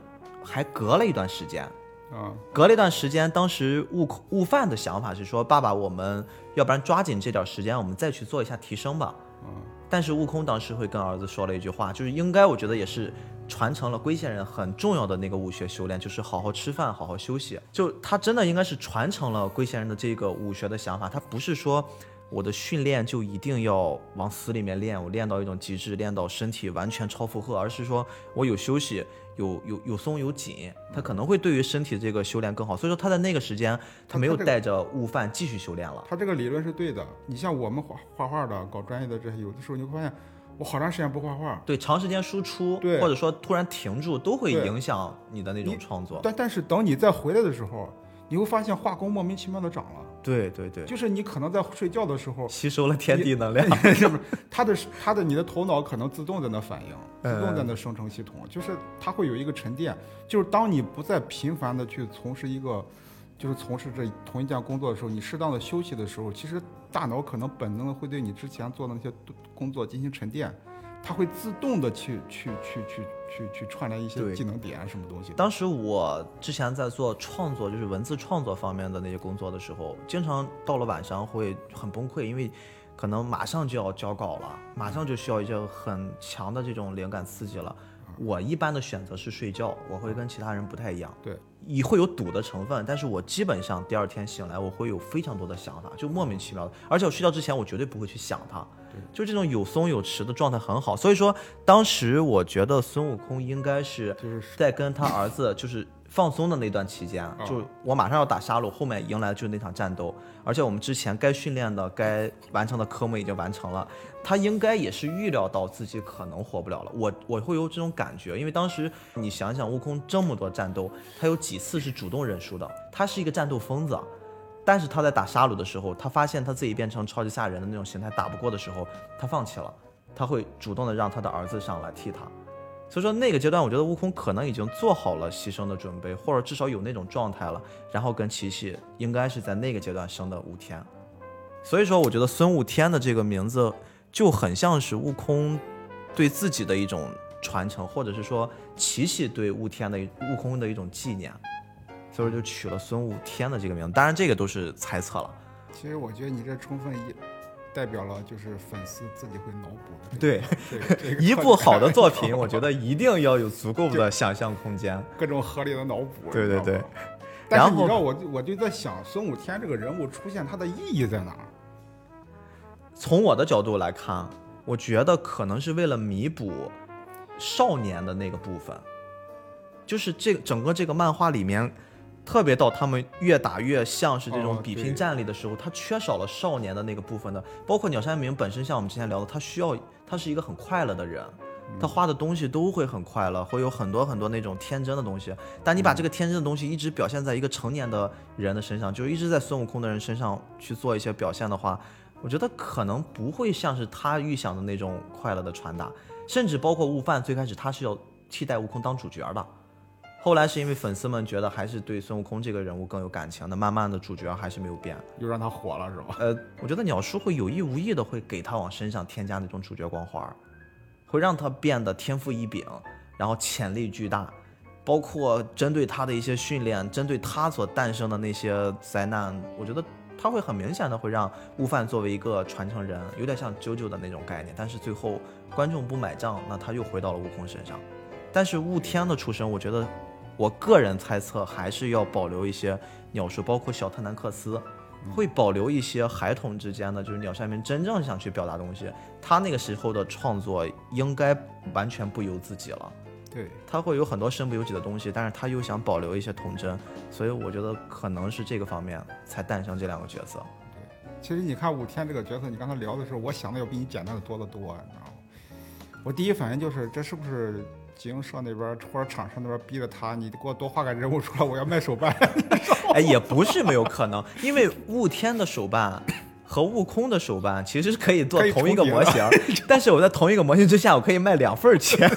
还隔了一段时间。
啊，
隔了一段时间，当时悟空悟饭的想法是说：“爸爸，我们要不然抓紧这点时间，我们再去做一下提升吧。”
嗯
但是悟空当时会跟儿子说了一句话，就是应该我觉得也是传承了龟仙人很重要的那个武学修炼，就是好好吃饭，好好休息。就他真的应该是传承了龟仙人的这个武学的想法，他不是说我的训练就一定要往死里面练，我练到一种极致，练到身体完全超负荷，而是说我有休息。有有有松有紧，他可能会对于身体这个修炼更好，所以说他在那个时间他没有带着悟饭继续修炼了。
他这个理论是对的。你像我们画画画的，搞专业的这些，有的时候你会发现，我好长时间不画画，
对，长时间输出，
对
或者说突然停住，都会影响你的那种创作。
但但是等你再回来的时候，你会发现画工莫名其妙的涨了。
对对对，
就是你可能在睡觉的时候，
吸收了天地能量。[LAUGHS]
是不是他的他的你的头脑可能自动在那反应，
嗯
自动在那生成系统，就是它会有一个沉淀。就是当你不再频繁的去从事一个，就是从事这同一件工作的时候，你适当的休息的时候，其实大脑可能本能的会对你之前做的那些工作进行沉淀。它会自动的去去去去去去串联一些技能点什么东西。
当时我之前在做创作，就是文字创作方面的那些工作的时候，经常到了晚上会很崩溃，因为可能马上就要交稿了，马上就需要一些很强的这种灵感刺激了。我一般的选择是睡觉，我会跟其他人不太一样，
对，
也会有赌的成分，但是我基本上第二天醒来，我会有非常多的想法，就莫名其妙的，而且我睡觉之前我绝对不会去想它，
对，
就这种有松有弛的状态很好。所以说，当时我觉得孙悟空应该是在跟他儿子就是放松的那段期间，就我马上要打沙鲁，后面迎来的就是那场战斗，而且我们之前该训练的、该完成的科目已经完成了，他应该也是预料到自己可能活不了了。我我会有这种感觉，因为当时你想想，悟空这么多战斗，他有几次是主动认输的，他是一个战斗疯子。但是他在打沙鲁的时候，他发现他自己变成超级赛亚人的那种形态打不过的时候，他放弃了，他会主动的让他的儿子上来替他。所以说那个阶段，我觉得悟空可能已经做好了牺牲的准备，或者至少有那种状态了。然后跟琪琪应该是在那个阶段生的悟天，所以说我觉得孙悟天的这个名字就很像是悟空对自己的一种传承，或者是说琪琪对悟天的悟空的一种纪念，所以就取了孙悟天的这个名字。当然这个都是猜测了。
其实我觉得你这充分一代表了就是粉丝自己会脑补的。
对，[LAUGHS] 一部好的作品，我觉得一定要有足够的想象空间。
各种合理的脑补。
对对对然后
你知道我我就在想，孙悟天这个人物出现，他的意义在哪儿？
从我的角度来看，我觉得可能是为了弥补少年的那个部分，就是这整个这个漫画里面，特别到他们越打越像是这种
哦
比拼战力的时候，他缺少了少年的那个部分的。包括鸟山明本身，像我们之前聊的，他需要他是一个很快乐的人。他画的东西都会很快乐，会有很多很多那种天真的东西。但你把这个天真的东西一直表现在一个成年的人的身上，就是一直在孙悟空的人身上去做一些表现的话，我觉得可能不会像是他预想的那种快乐的传达。甚至包括悟饭，最开始他是要替代悟空当主角的，后来是因为粉丝们觉得还是对孙悟空这个人物更有感情，那慢慢的主角还是没有变。
又让他火了是吧？
呃，我觉得鸟叔会有意无意的会给他往身上添加那种主角光环，会让他变得天赋异禀，然后潜力巨大，包括针对他的一些训练，针对他所诞生的那些灾难，我觉得他会很明显的会让悟饭作为一个传承人，有点像啾啾的那种概念，但是最后观众不买账，那他又回到了悟空身上。但是悟天的出身，我觉得我个人猜测还是要保留一些鸟叔，包括小特南克斯，会保留一些孩童之间的，就是鸟山明真正想去表达东西。他那个时候的创作应该完全不由自己了，
对，
他会有很多身不由己的东西，但是他又想保留一些童真，所以我觉得可能是这个方面才诞生这两个角色。
对其实你看武天这个角色，你刚才聊的时候，我想的要比你简单的多得多，你知道吗？我第一反应就是，这是不是集英社那边或者厂商那边逼着他，你给我多画个人物出来，我要卖手办。[LAUGHS]
哎，也不是没有可能，因为悟天的手办和悟空的手办其实是可以做同一个模型，[LAUGHS] 但是我在同一个模型之下，我可以卖两份钱，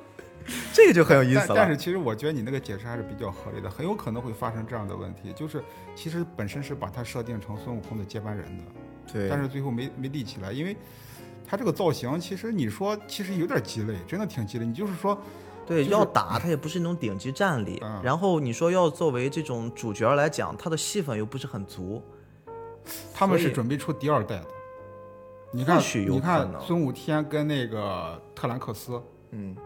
[LAUGHS] 这个就很有意思了。
但但是其实我觉得你那个解释还是比较合理的，很有可能会发生这样的问题，就是其实本身是把它设定成孙悟空的接班人的，
对
但是最后没没立起来，因为他这个造型，其实你说其实有点鸡肋，真的挺鸡肋。你就是说，
对，
就是
要打他也不是那种顶级战力，
嗯
然后你说要作为这种主角来讲，他的戏份又不是很足，
他们是准备出第二代的。你看你看孙武天跟那个特兰克斯，
嗯，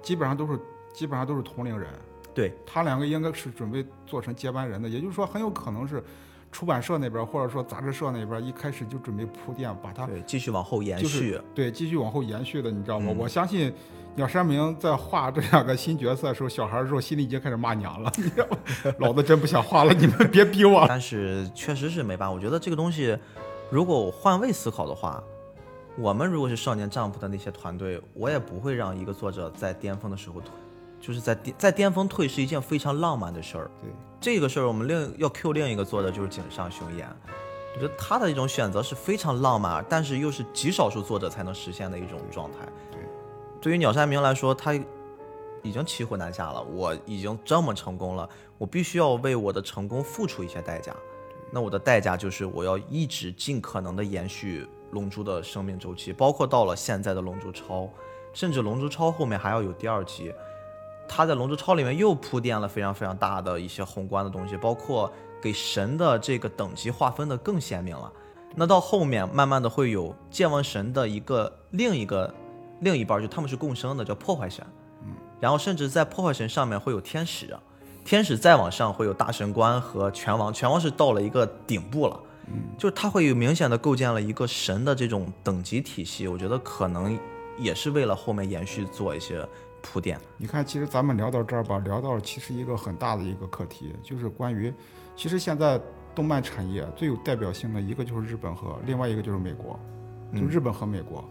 基本上都是基本上都是同龄人，
对，
他两个应该是准备做成接班人的，也就是说很有可能是出版社那边或者说杂志社那边一开始就准备铺垫，把它
对，继续往后延
就是
续，
对继续往后延续的，你知道吗？
嗯
我相信鸟山明在画这两个新角色的时候，小孩的时候心里已经开始骂娘了，[LAUGHS] 你知道吗？老子真不想画了，你们别逼我。
但是确实是没办法。我觉得这个东西，如果我换位思考的话，我们如果是少年丈夫的那些团队，我也不会让一个作者在巅峰的时候退，就是在巅在巅峰退是一件非常浪漫的事儿。
对，
这个事儿我们另要 Q 另一个作者就是井上雄彦，我觉得他的一种选择是非常浪漫，但是又是极少数作者才能实现的一种状态。
对，
对于鸟山明来说，他已经骑虎难下了，我已经这么成功了，我必须要为我的成功付出一些代价。那我的代价就是我要一直尽可能的延续龙珠的生命周期，包括到了现在的龙珠超，甚至龙珠超后面还要有第二集。他在龙珠超里面又铺垫了非常非常大的一些宏观的东西，包括给神的这个等级划分的更鲜明了。那到后面慢慢的会有剑王神的一个另一个另一半，就他们是共生的，叫破坏神。嗯，然后甚至在破坏神上面会有天使，天使再往上会有大神官和拳王，拳王是到了一个顶部了。嗯，就是他会有明显的构建了一个神的这种等级体系，我觉得可能也是为了后面延续做一些。铺垫，
你看，其实咱们聊到这儿吧，聊到了其实一个很大的一个课题，就是关于，其实现在动漫产业最有代表性的一个就是日本和另外一个就是美国，就日本和美国，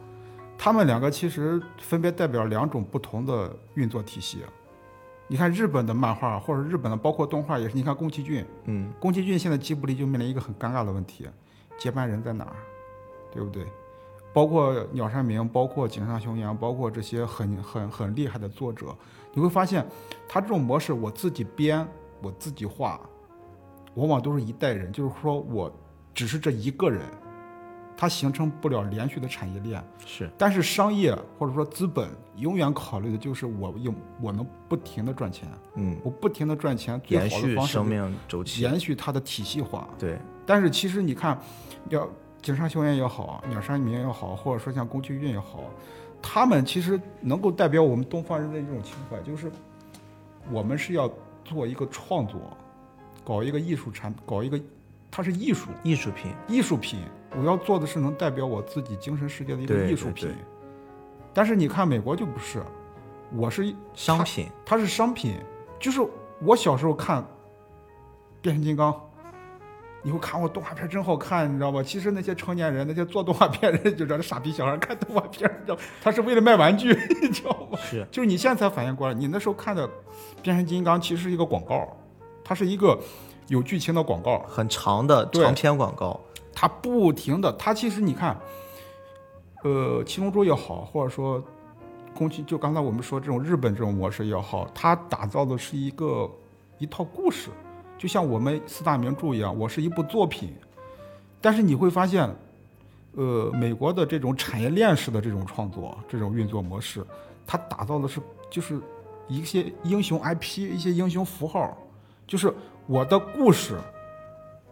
他们两个其实分别代表两种不同的运作体系。你看日本的漫画或者日本的包括动画也是，你看宫崎骏，
嗯，
宫崎骏现在吉卜力就面临一个很尴尬的问题，接班人在哪儿，对不对？包括鸟山明，包括井上雄彦，包括这些很很很厉害的作者，你会发现，他这种模式，我自己编，我自己画，往往都是一代人，就是说我只是这一个人，他形成不了连续的产业链。
是，
但是商业或者说资本永远考虑的就是我用我能不停的赚钱，
嗯，
我不停的赚钱，最好的方式
生命周期，
延续它的体系化。
对，
但是其实你看，要。井上雄彦也好，鸟山明也好，或者说像宫崎骏也好，他们其实能够代表我们东方人的一种情怀，就是我们是要做一个创作，搞一个艺术产，搞一个，它是艺术，
艺术品，
艺术品。我要做的是能代表我自己精神世界的一个艺术
品。
但是你看美国就不是，我是
商品，
它是商品。就是我小时候看变形金刚。你会看我动画片真好看，你知道吧？其实那些成年人，那些做动画片人，就知道傻逼小孩看动画片，你知道，他是为了卖玩具，[LAUGHS] 你知道吗？
是，
就是你现在才反应过来，你那时候看的变形金刚其实是一个广告，它是一个有剧情的广告，
很长的长篇广告，
它不停的，它其实你看，呃，七龙珠也好，或者说宫崎，就刚才我们说这种日本这种模式也好，它打造的是一个一套故事。就像我们四大名著一样，我是一部作品，但是你会发现，呃，美国的这种产业链式的这种创作、这种运作模式，它打造的是就是一些英雄 IP、一些英雄符号，就是我的故事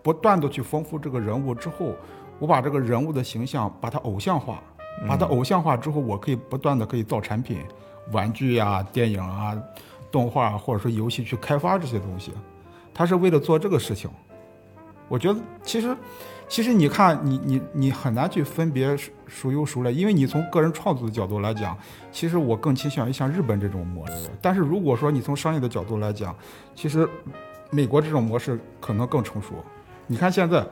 不断的去丰富这个人物之后，我把这个人物的形象把它偶像化，把它偶像化之后，我可以不断的可以造产品、玩具呀、电影啊、动画或者说游戏去开发这些东西。他是为了做这个事情，我觉得其实，其实你看，你你你很难去分别孰优孰劣，因为你从个人创作的角度来讲，其实我更倾向于像日本这种模式。但是如果说你从商业的角度来讲，其实美国这种模式可能更成熟。你看现在，《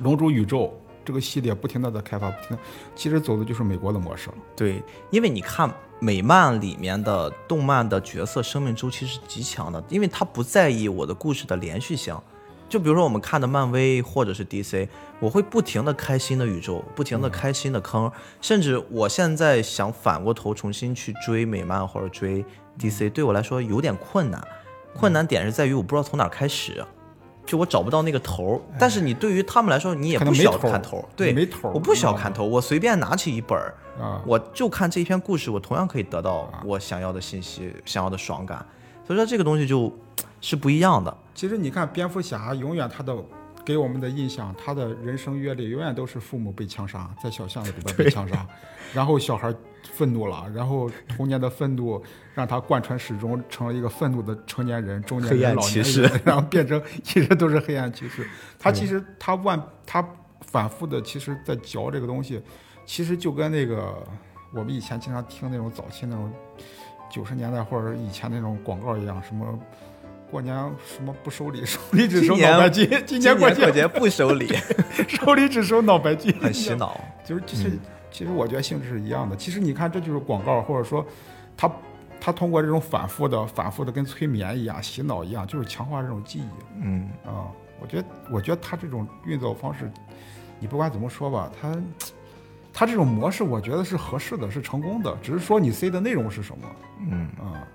龙珠宇宙》这个系列不停的在开发，不停，其实走的就是美国的模式了。
对，因为你看。美漫里面的动漫的角色生命周期是极强的，因为他不在意我的故事的连续性。就比如说我们看的漫威或者是 DC，我会不停的开新的宇宙，不停的开新的坑，甚至我现在想反过头重新去追美漫或者追 DC，对我来说有点困难。困难点是在于我不知道从哪开始。就我找不到那个头儿，但是你对于他们来说，你也不需要看头儿，对，
没头儿，
我不需要看头，我随便拿起一本儿，我就看这一篇故事，我同样可以得到我想要的信息，想要的爽感。所以说这个东西就是不一样的。
其实你看蝙蝠侠，永远他的给我们的印象，他的人生阅历永远都是父母被枪杀，在小巷子里边被枪杀，然后小孩。愤怒了，然后童年的愤怒让他贯穿始终，成了一个愤怒的成年人、中年人、老年人，然后变成一直都是黑暗骑士。他其实他万他反复的，其实在嚼这个东西，其实就跟那个我们以前经常听那种早期那种九十年代或者以前那种广告一样，什么过年什么不收礼，收礼只收脑白金，
今
年过
节不收礼，[LAUGHS]
收礼只收脑白金，
很洗脑，[LAUGHS]
就是就是。其实我觉得性质是一样的。其实你看，这就是广告，或者说，他他通过这种反复的、反复的，跟催眠一样、洗脑一样，就是强化这种记忆。
嗯
啊，我觉得，我觉得他这种运作方式，你不管怎么说吧，他他这种模式，我觉得是合适的，是成功的。只是说你塞的内容是什么。
嗯
啊，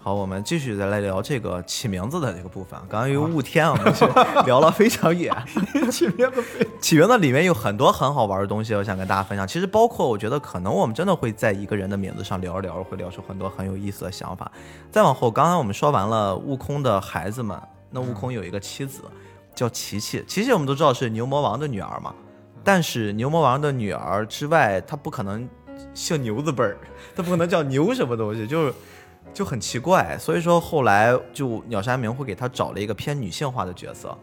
好，我们继续再来聊这个起名字的这个部分。刚刚因为雾天，我们是 [LAUGHS] 聊了非常远。[LAUGHS]
起名字
起名字里面有很多很好玩的东西，我想跟大家分享。其实包括我觉得可能我们真的会在一个人的名字上聊一聊，会聊出很多很有意思的想法。再往后，刚刚我们说完了悟空的孩子们，那悟空有一个妻子叫琪琪，琪琪我们都知道是牛魔王的女儿嘛。但是牛魔王的女儿之外，她不可能姓牛字辈儿，她不可能叫牛什么东西，就是就很奇怪。所以说后来就鸟山明会给他找了一个偏女性化的角色。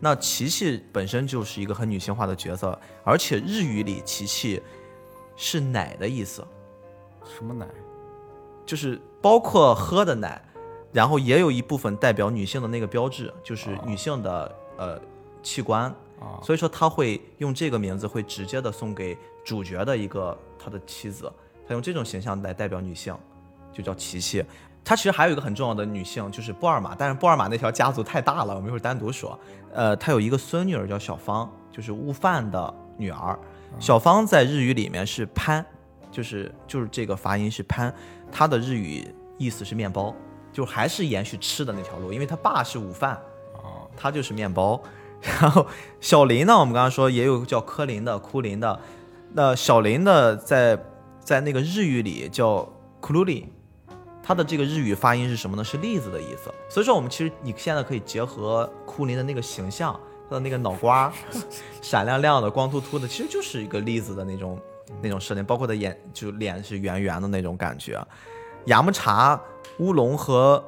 那琪琪本身就是一个很女性化的角色，而且日语里琪琪是奶的意思，
什么奶？
就是包括喝的奶，然后也有一部分代表女性的那个标志，就是女性的呃器官。
啊，
所以说他会用这个名字，会直接的送给主角的一个他的妻子，他用这种形象来代表女性，就叫琪琪。她其实还有一个很重要的女性，就是布尔玛，但是布尔玛那条家族太大了，我们一会儿单独说。呃，她有一个孙女儿叫小芳，就是悟饭的女儿。小芳在日语里面是潘，就是就是这个发音是潘，她的日语意思是面包，就还是延续吃的那条路，因为她爸是午饭，
啊，
他就是面包。然后小林呢，我们刚刚说也有叫柯林的、库林的。那小林的在在那个日语里叫库鲁里，它的这个日语发音是什么呢？是栗子的意思。所以说我们其实你现在可以结合库林的那个形象，他的那个脑瓜 [LAUGHS] 闪亮亮的、光秃秃的，其实就是一个栗子的那种那种设定，包括他眼就脸是圆圆的那种感觉。雅木茶、乌龙和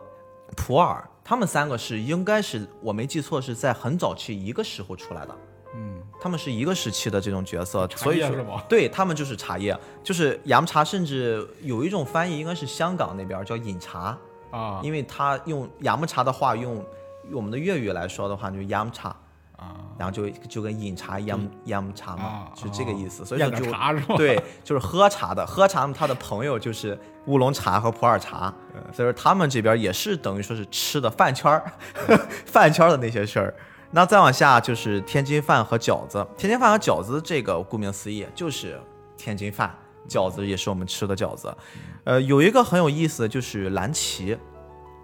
普洱。他们三个是应该是我没记错，是在很早期一个时候出来的。
嗯，
他们是一个时期的这种角色，所以对他们就是茶叶，就是洋茶，甚至有一种翻译应该是香港那边叫饮茶，
啊。
因为他用雅木茶的话，用用我们的粤语来说的话，就是洋茶，
啊，
然后就就跟饮茶一样，洋茶嘛
啊，
是这个意思。所以说就？对，就是喝茶的，喝茶他的朋友就是乌龙茶和普洱茶，所以说他们这边也是等于说是吃的饭圈儿，[LAUGHS] 饭圈的那些事儿。那再往下就是天津饭和饺子，天津饭和饺子这个顾名思义就是天津饭，饺子也是我们吃的饺子。呃，有一个很有意思的就是蓝旗，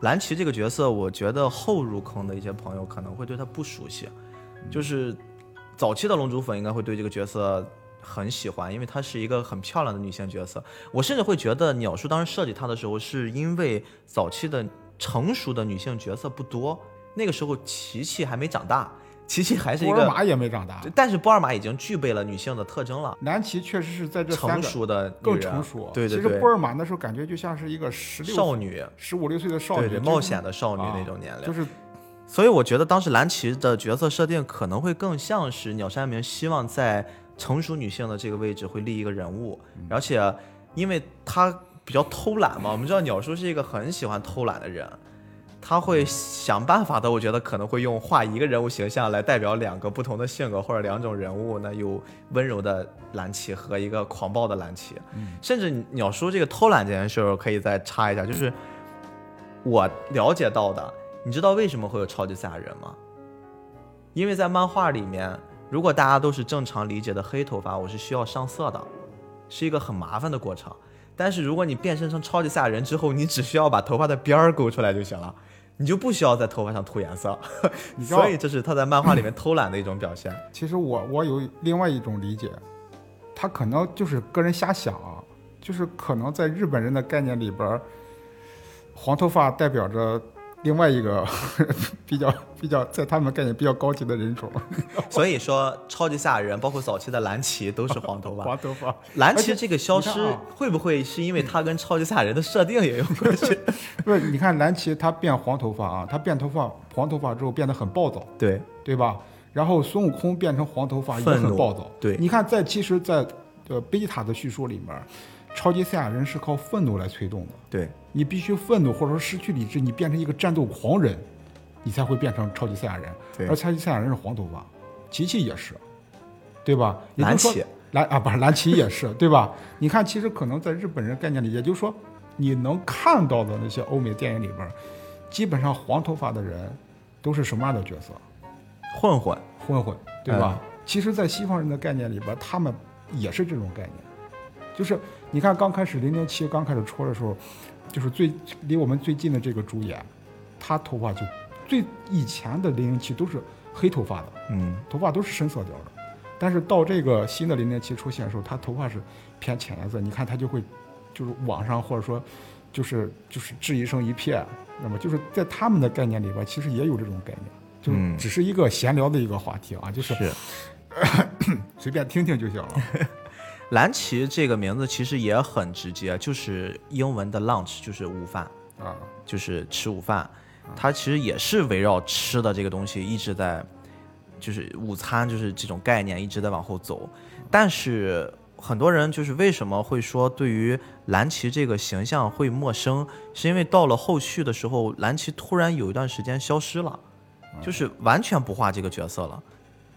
蓝旗这个角色，我觉得后入坑的一些朋友可能会对他不熟悉，就是早期的龙珠粉应该会对这个角色很喜欢，因为她是一个很漂亮的女性角色。我甚至会觉得鸟叔当时设计她的时候，是因为早期的成熟的女性角色不多，那个时候琪琪还没长大，琪琪还是一个，
波尔玛也没长大，
但是波尔玛已经具备了女性的特征了，
南琪确实是在这个
成熟的
更成熟。
对对对
其实波，尔玛那时候感觉就像是一个十六
少女，
十五六岁的少女，
对对，
就是
冒险的少女
啊
那种年龄。
就是
所以我觉得当时蓝旗的角色设定可能会更像是鸟山明希望在成熟女性的这个位置会立一个人物，而且因为他比较偷懒嘛，我们知道鸟叔是一个很喜欢偷懒的人，他会想办法的，我觉得可能会用画一个人物形象来代表两个不同的性格或者两种人物，那有温柔的蓝旗和一个狂暴的蓝旗，甚至鸟叔这个偷懒这件事儿可以再插一下，就是我了解到的。你知道为什么会有超级赛亚人吗？因为在漫画里面，如果大家都是正常理解的黑头发，我是需要上色的，是一个很麻烦的过程。但是如果你变身成超级赛亚人之后，你只需要把头发的边儿勾出来就行了，你就不需要在头发上涂颜色。[LAUGHS] 所以这是他在漫画里面偷懒的一种表现。[CLEARS THROAT]
其实我我有另外一种理解，他可能就是个人瞎想啊，就是可能在日本人的概念里边，黄头发代表着另外一个 [LAUGHS] 比较比较在他们概念比较高级的人种，[LAUGHS]
所以说，超级赛亚人包括早期的蓝旗都是黄头发。[LAUGHS]
黄头发。
蓝旗这个消失
啊
会不会是因为他跟超级赛亚人的设定也有关系？
不是，你看蓝旗他变黄头发啊，他变头发黄头发之后变得很暴躁，
对，
对吧？然后孙悟空变成黄头发也很暴躁。
对
你看在其实在，呃贝塔的叙述里面，超级赛亚人是靠愤怒来推动的。
对，
你必须愤怒或者说失去理智，你变成一个战斗狂人，你才会变成超级赛亚人。
对
而超级赛亚人是黄头发，琪琪也是，对吧？
蓝旗
蓝啊，不是蓝旗也是，[LAUGHS] 对吧？你看，其实可能在日本人概念里，也就是说，你能看到的那些欧美电影里边，基本上黄头发的人都是什么样的角色？
混混。
混混，对吧？
嗯
其实，在西方人的概念里边，他们也是这种概念，就是你看刚开始零零七刚开始出的时候，就是最离我们最近的这个主演，他头发就最以前的零零七都是黑头发的，
嗯，
头发都是深色调的，但是到这个新的零零七出现的时候，他头发是偏浅颜色，你看他就会就是网上或者说就是就是质疑声一片，那么就是在他们的概念里边，其实也有这种概念，就只是一个闲聊的一个话题啊，就是
是。[LAUGHS]
随便听听就行了。[LAUGHS]
蓝旗这个名字其实也很直接，就是英文的 lunch，就是午饭，
啊，
就是吃午饭。它其实也是围绕吃的这个东西一直在，就是午餐就是这种概念一直在往后走。但是很多人就是为什么会说对于蓝旗这个形象会陌生，是因为到了后续的时候，蓝旗突然有一段时间消失了，就是完全不画这个角色了。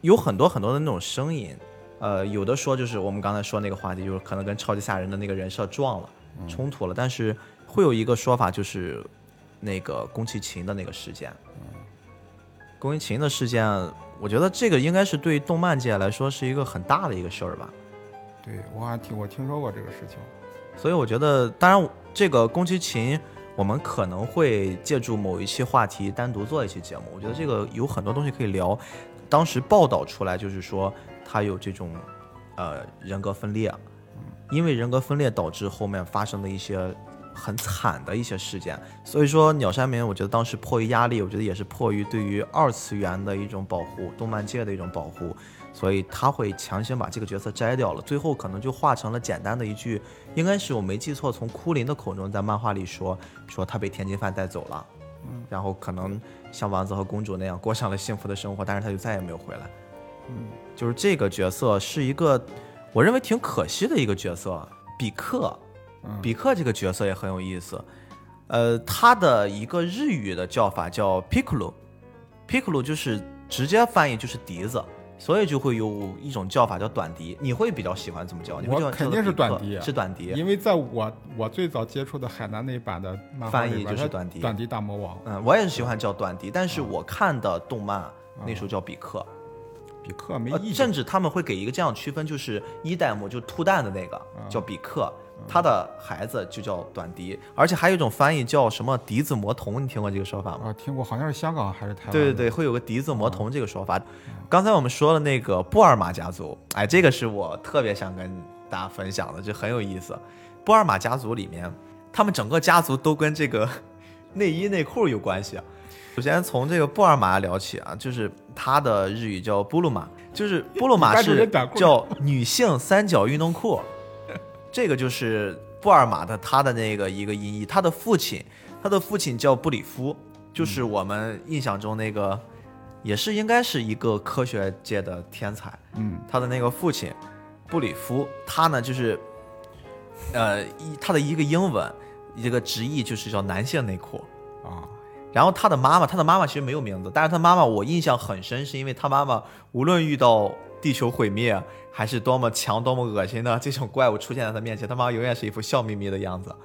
有很多很多的那种声音，呃，有的说就是我们刚才说那个话题，就是可能跟超级赛亚人的那个人设撞了，冲突了。但是会有一个说法，就是那个宫崎勤的那个事件。宫崎勤的事件，我觉得这个应该是对动漫界来说是一个很大的一个事儿吧。
对我好像听我听说过这个事情。
所以我觉得，当然这个宫崎勤，我们可能会借助某一期话题单独做一期节目。我觉得这个有很多东西可以聊。当时报道出来就是说他有这种呃人格分裂，因为人格分裂导致后面发生的一些很惨的一些事件。所以说鸟山明，我觉得当时迫于压力，我觉得也是迫于对于二次元的一种保护，动漫界的一种保护。所以他会强行把这个角色摘掉了，最后可能就化成了简单的一句，应该是我没记错，从库林的口中在漫画里说，说他被天津饭带走了，
嗯，
然后可能像王子和公主那样过上了幸福的生活，但是他就再也没有回来。
嗯，
就是这个角色是一个，我认为挺可惜的一个角色，比克，
嗯
比克这个角色也很有意思，呃，他的一个日语的叫法叫 piccolo，piccolo 就是直接翻译就是笛子。所以就会有一种叫法叫短笛，你会比较喜欢怎么叫？你会叫
我肯定是短笛，
是短笛。
因为在我我最早接触的海南那版的
翻译就是短笛
短笛大魔王，
嗯，我也是喜欢叫短笛，但是我看的动漫那时候叫比克，
比克没
呃
意义。
甚至他们会给一个这样区分，就是一代目就秃蛋的那个叫比克，他的孩子就叫短笛，而且还有一种翻译叫什么笛子魔童，你听过这个说法吗？
啊，听过，好像是香港还是台湾？
对对对，会有个笛子魔童这个说法。刚才我们说了那个布尔玛家族，哎，这个是我特别想跟大家分享的，就很有意思。布尔玛家族里面，他们整个家族都跟这个内衣内裤有关系。首先从这个布尔玛聊起啊，就是它的日语叫布鲁玛，就是布鲁玛 [LAUGHS] 是叫女性三角运动裤，这个就是布尔玛的他的那个一个音译。他的父亲，他的父亲叫布里夫，就是我们印象中那个，也是应该是一个科学界的天才。
嗯，
他的那个父亲布里夫，他呢就是，呃，一他的一个英文一个直译就是叫男性内裤。
啊，
然后他的妈妈，他的妈妈其实没有名字，但是他妈妈我印象很深，是因为他妈妈无论遇到地球毁灭，还是多么强、多么恶心的这种怪物出现在他面前，他妈妈永远是一副笑眯眯的样子，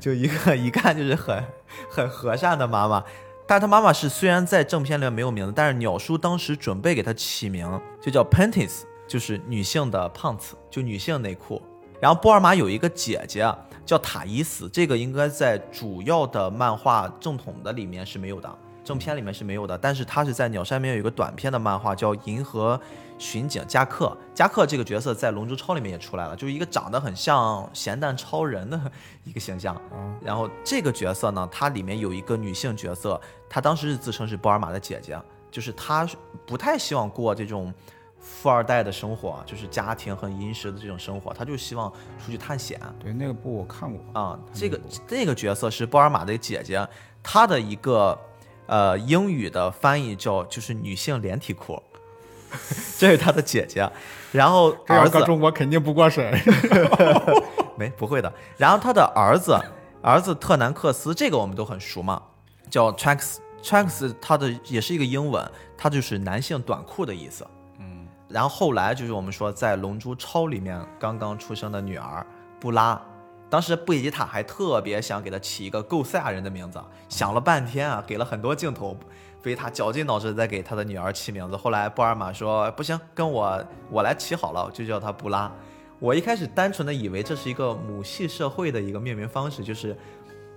就一个一看就是很 [LAUGHS] 很和善的妈妈。但是他妈妈是虽然在正片里面没有名字，但是鸟叔当时准备给他起名，就叫 panties，就是女性的胖子，就女性内裤。然后波尔玛有一个姐姐啊叫塔伊斯，这个应该在主要的漫画正统的里面是没有的，正片里面是没有的。但是他是在鸟山明有一个短片的漫画叫《银河巡警加克》，加克这个角色在《龙珠超》里面也出来了，就是一个长得很像咸蛋超人的 [LAUGHS] 一个形象。
啊
然后这个角色呢，它里面有一个女性角色，她当时是自称是波尔玛的姐姐，就是她不太希望过这种富二代的生活，就是家庭很殷实的这种生活，他就希望出去探险
对，那个部我看过。
啊。这个这个角色是波尔玛的姐姐，她的一个呃英语的翻译叫就是女性连体裤，[LAUGHS] 这是她的姐姐，然后儿子
中国肯定不过审。[LAUGHS]
没不会的。然后他的儿子，儿子特南克斯，这个我们都很熟嘛，叫 Trax Trax，他的也是一个英文，它就是男性短裤的意思。然后后来就是我们说在《龙珠超》里面刚刚出生的女儿布拉，当时贝吉塔还特别想给她起一个够赛亚人的名字，想了半天啊，给了很多镜头，贝塔绞尽脑汁在给他的女儿起名字。后来布尔玛说不行，跟我我来起好了，就叫她布拉。我一开始单纯的以为这是一个母系社会的一个命名方式，就是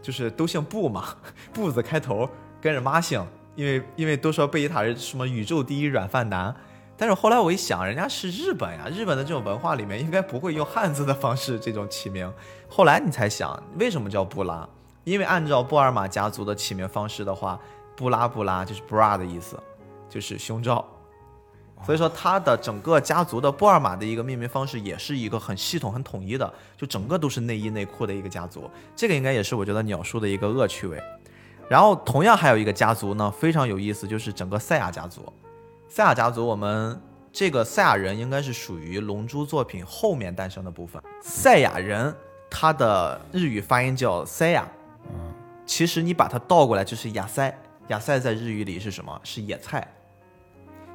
就是都姓布嘛，布字开头，跟着妈姓，因为因为都说贝吉塔是什么宇宙第一软饭男。但是后来我一想，人家是日本呀，日本的这种文化里面应该不会用汉字的方式这种起名。后来你才想，为什么叫布拉？因为按照布尔玛家族的起名方式的话，布拉布拉就是 bra 的意思，就是胸罩。所以说，他的整个家族的布尔玛的一个命名方式也是一个很系统、很统一的，就整个都是内衣内裤的一个家族。这个应该也是我觉得鸟叔的一个恶趣味。然后，同样还有一个家族呢，非常有意思，就是整个赛亚家族。赛亚家族，我们这个赛亚人应该是属于龙珠作品后面诞生的部分。赛亚人，他的日语发音叫赛亚，
嗯，
其实你把它倒过来就是亚塞。亚塞在日语里是什么？是野菜。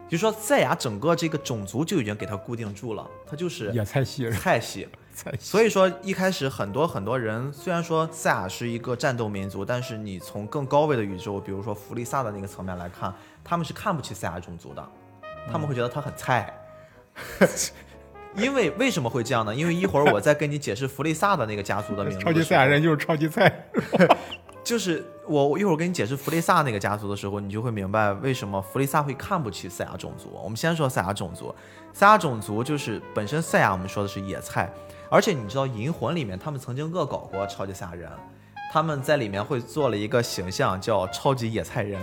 就说赛亚整个这个种族就已经给它固定住了，它就是
野菜系，
菜系。
菜系，
所以说一开始很多很多人虽然说赛亚是一个战斗民族，但是你从更高位的宇宙，比如说弗利萨的那个层面来看，他们是看不起赛亚种族的，他们会觉得他很菜。因为为什么会这样呢？因为一会儿我再跟你解释弗利萨的那个家族的名字的。[LAUGHS]
超级赛亚人就是超级菜，[LAUGHS]
就是我一会儿跟你解释弗利萨那个家族的时候，你就会明白为什么弗利萨会看不起赛亚种族。我们先说赛亚种族，赛亚种族就是本身赛亚我们说的是野菜，而且你知道《银魂》里面他们曾经恶搞过超级赛亚人，他们在里面会做了一个形象叫超级野菜人，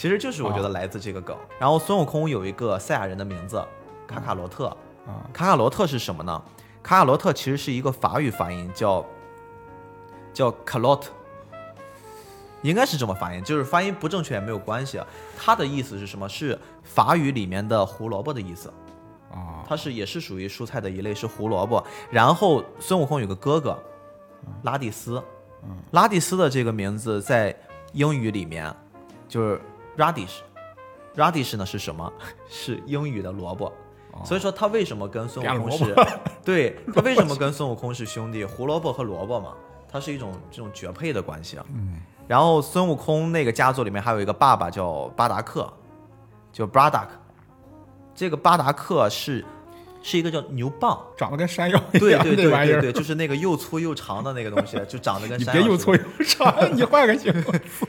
其实就是我觉得来自这个梗。然后孙悟空有一个赛亚人的名字卡卡罗特，
啊，
卡卡罗特是什么呢？卡卡罗特其实是一个法语发音，叫叫 calotte，应该是这么发音，就是发音不正确也没有关系啊。它的意思是什么？是法语里面的胡萝卜的意思，
啊，
它是也是属于蔬菜的一类，是胡萝卜。然后孙悟空有个哥哥拉蒂斯，拉蒂斯的这个名字在英语里面就是 radish，radish 呢是什么？[LAUGHS] 是英语的萝卜。所以说他为什么跟孙悟空是，[LAUGHS] 对 [LAUGHS] 他为什么跟孙悟空是兄弟？胡萝卜和萝卜嘛，它是一种这种绝配的关系啊。
嗯，
然后孙悟空那个家族里面还有一个爸爸叫巴达克，叫 Bradak，这个巴达克是是一个叫牛蒡，
长得跟山药一样，
对对对对对，就是那个又粗又长的那个东西，就长得跟山药
别又粗又长，你换个形容词。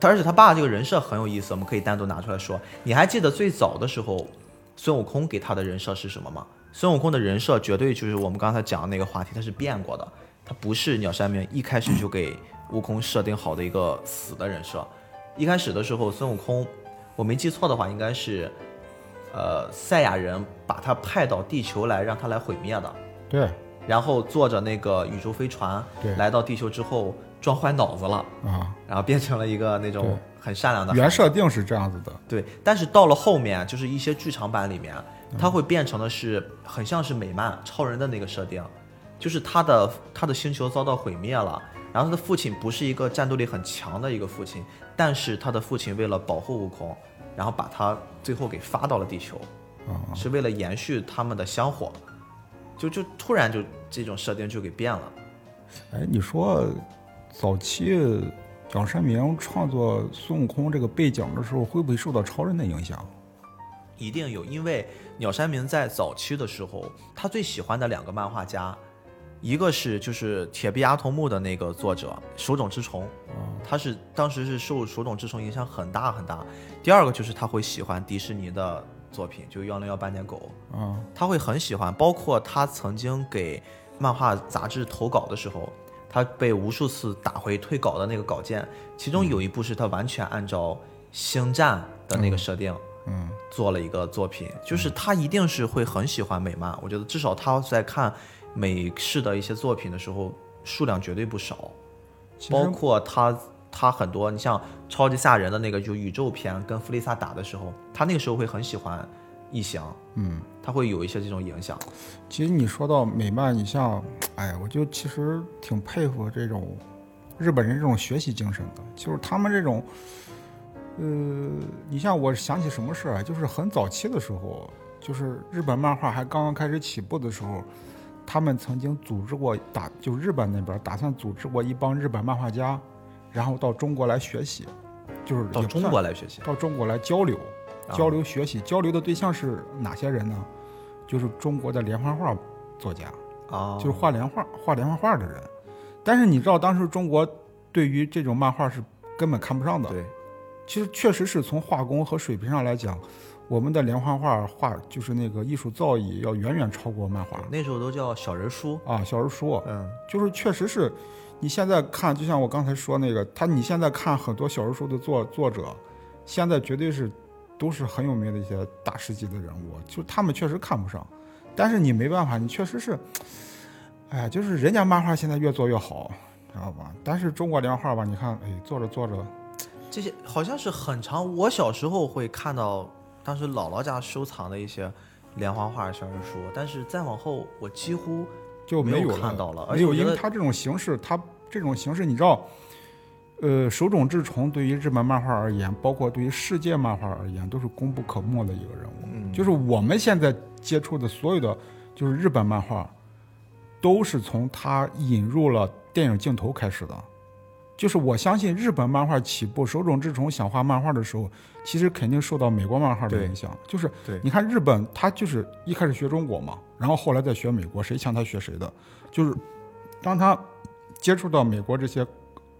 他而且他爸这个人设很有意思，我们可以单独拿出来说。你还记得最早的时候，孙悟空给他的人设是什么吗？孙悟空的人设绝对就是我们刚才讲的那个话题，他是变过的，他不是鸟山明一开始就给悟空设定好的一个死的人设。一开始的时候，孙悟空，我没记错的话，应该是，呃，赛亚人把他派到地球来，让他来毁灭的。
对
然后坐着那个宇宙飞船
对
来到地球之后，撞坏脑子了。
啊，
然后变成了一个那种很善良的
原设定是这样子的，
对，但是到了后面，就是一些剧场版里面，它会变成的是很像是美漫超人的那个设定，就是他的他的星球遭到毁灭了，然后他的父亲不是一个战斗力很强的一个父亲，但是他的父亲为了保护悟空，然后把他最后给发到了地球，
啊，
是为了延续他们的香火，就就突然就这种设定就给变了。
哎，你说早期鸟山明创作孙悟空这个背景的时候，会不会受到超人的影响？
一定有，因为鸟山明在早期的时候，他最喜欢的两个漫画家，一个是就是铁臂阿童木的那个作者手冢治虫，他是当时是受手冢治虫影响很大很大。第二个就是他会喜欢迪士尼的作品，就幺零幺斑点狗，
嗯，
他会很喜欢，包括他曾经给漫画杂志投稿的时候，他被无数次打回退稿的那个稿件，其中有一部是他完全按照星战的那个设定。
嗯，
做了一个作品，就是他一定是会很喜欢美漫，我觉得至少他在看美式的一些作品的时候，数量绝对不少，包括他他很多，你像超级赛亚人的那个就宇宙篇跟弗利萨打的时候，他那个时候会很喜欢异形，
嗯，
他会有一些这种影响。
其实你说到美漫，你像，哎，我就其实挺佩服这种日本人这种学习精神的，就是他们这种，呃，你像我想起什么事儿啊，就是很早期的时候，就是日本漫画还刚刚开始起步的时候，他们曾经组织过打，就日本那边打算组织过一帮日本漫画家，然后到中国来学习，就是
到中国来学习，
到中国来交流，
啊
交流学习，交流的对象是哪些人呢？就是中国的连环画作家，
啊，
就是画连画、画连环画的人。但是你知道当时中国对于这种漫画是根本看不上的。
对，
其实确实是从画工和水平上来讲，我们的连环画画就是那个艺术造诣要远远超过漫画
那时候都叫小人书。
啊。小人书
嗯，
就是确实是，你现在看，就像我刚才说那个，他你现在看很多小人书的作作者，现在绝对是都是很有名的一些大师级的人物，就他们确实看不上，但是你没办法，你确实是，哎呀，就是人家漫画现在越做越好，知道吧？但是中国连环画吧，你看，哎，做着做着。
这些好像是很长。我小时候会看到当时姥姥家收藏的一些连环画、小人书，但是再往后我几乎没
就没有
看到了而
没有，因为它这种形式，它这种形式，你知道，呃，手冢治虫对于日本漫画而言，包括对于世界漫画而言，都是功不可没的一个人物。
嗯
就是我们现在接触的所有的，就是日本漫画，都是从他引入了电影镜头开始的。就是我相信日本漫画起步，手冢治虫想画漫画的时候，其实肯定受到美国漫画的影响。就是你看日本，他就是一开始学中国嘛，然后后来再学美国，谁强他学谁的。就是当他接触到美国这些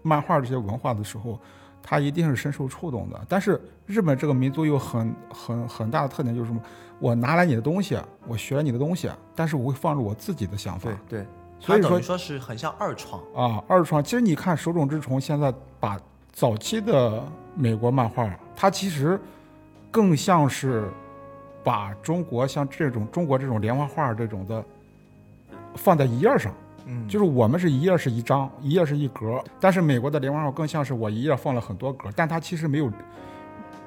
漫画这些文化的时候，他一定是深受触动的。但是日本这个民族有很很很大的特点，就是什么？我拿来你的东西，我学了你的东西，但是我会放入我自己的想法
对。对，
所以说
说是很像二创。
啊，二创。其实你看手冢治虫现在把早期的美国漫画，它其实更像是把中国像这种中国这种连环画这种的放在一页上。
嗯，
就是我们是一页是一张，一页是一格，但是美国的连环画更像是我一页放了很多格，但它其实没有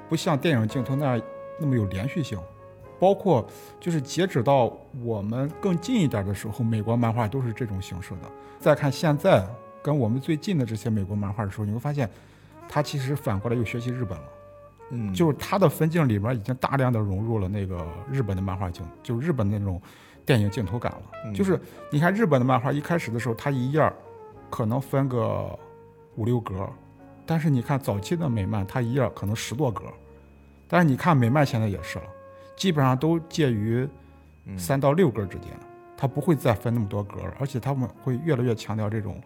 不像电影镜头那样那么有连续性。包括就是截止到我们更近一点的时候，美国漫画都是这种形式的。再看现在跟我们最近的这些美国漫画的时候，你会发现，它其实反过来又学习日本了。
嗯，
就是它的分镜里面已经大量的融入了那个日本的漫画镜，就日本那种电影镜头感了。
嗯。
就是你看日本的漫画一开始的时候，它一页可能分个五六格，但是你看早期的美漫，它一页可能十多格，但是你看美漫现在也是了，基本上都介于
嗯。
三到六格之间，它不会再分那么多格了，而且他们会越来越强调这种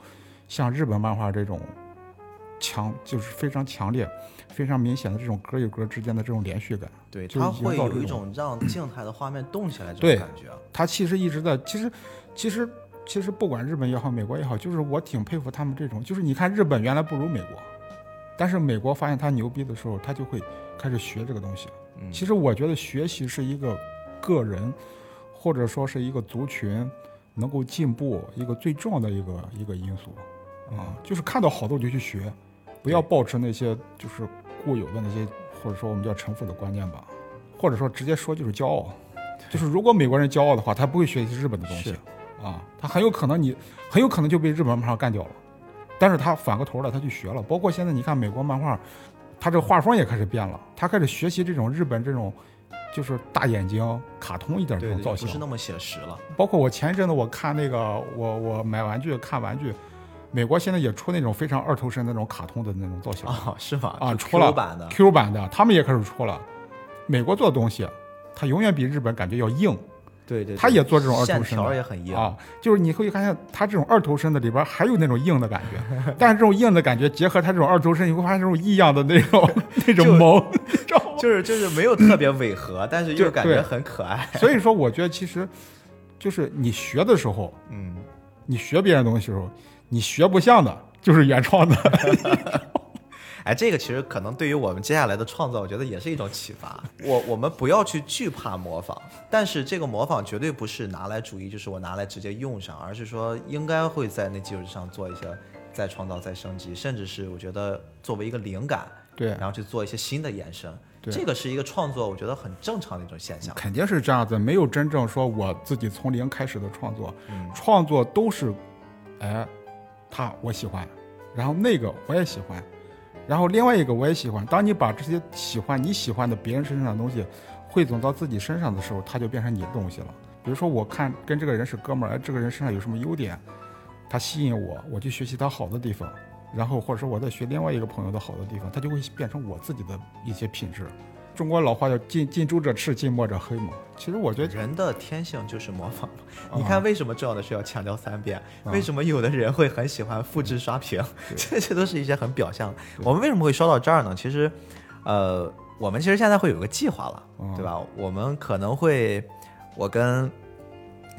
像日本漫画这种强，就是非常强烈、非常明显的这种格与格之间的这种连续感。
对，
就是
它会有一种让静态的画面动起来这种感觉。啊
他其实一直在，其实，其实，其实不管日本也好，美国也好，就是我挺佩服他们这种，就是你看日本原来不如美国，但是美国发现他牛逼的时候，他就会开始学这个东西。
嗯
其实我觉得学习是一个个人，或者说是一个族群能够进步一个最重要的一个一个因素啊，就是看到好的我就去学，不要抱持那些就是固有的那些或者说我们叫城府的观念吧，或者说直接说就是骄傲，就是如果美国人骄傲的话，他不会学习日本的东西啊，他很有可能你很有可能就被日本漫画干掉了，但是他反过头来他去学了，包括现在你看美国漫画，他这个画风也开始变了，他开始学习这种日本这种就是大眼睛卡通一点这
对对，
种造型
不是，那么写实了。
包括我前一阵子我看那个我我买玩具看玩具，美国现在也出那种非常二头身的那种卡通的那种造型
啊，是吗？
啊，出了
Q 版的
，Q 版的，他们也开始出了。美国做的东西，它永远比日本感觉要硬
对对，
他也做这种二头身的
条也很硬。
啊，就是你会发现他这种二头身的里边还有那种硬的感觉，[LAUGHS] 但是这种硬的感觉结合他这种二头身，你会发现这种异样的那种 [LAUGHS] 那种
就
萌？
就 [LAUGHS] 是就是没有特别违和，但是又感觉很可爱。
所以说，我觉得其实就是你学的时候，
嗯，
你学别人东西的时候，你学不像的就是原创的。[LAUGHS]
哎，这个其实可能对于我们接下来的创造，我觉得也是一种启发。我我们不要去惧怕模仿，但是这个模仿绝对不是拿来主义，就是我拿来直接用上，而是说应该会在那基础上做一些再创造、再升级，甚至是我觉得作为一个灵感，
对
然后去做一些新的延伸。
对
这个是一个创作，我觉得很正常的一种现象。
肯定是这样子，没有真正说我自己从零开始的创作，
嗯
创作都是，哎，他我喜欢，然后那个我也喜欢，然后另外一个我也喜欢。当你把这些喜欢你喜欢的别人身上的东西汇总到自己身上的时候，它就变成你的东西了。比如说，我看跟这个人是哥们儿，哎，这个人身上有什么优点，他吸引我，我去学习他好的地方，然后或者说我再学另外一个朋友的好的地方，他就会变成我自己的一些品质。中国老话叫近近朱者赤，近墨者黑嘛。其实我觉得
人的天性就是模仿嘛。
啊
你看，为什么重要的是要强调三遍？
啊
为什么有的人会很喜欢复制刷屏？[LAUGHS] 这些都是一些很表象的。我们为什么会说到这儿呢？其实，呃，我们其实现在会有个计划了，
嗯
对吧？我们可能会，我跟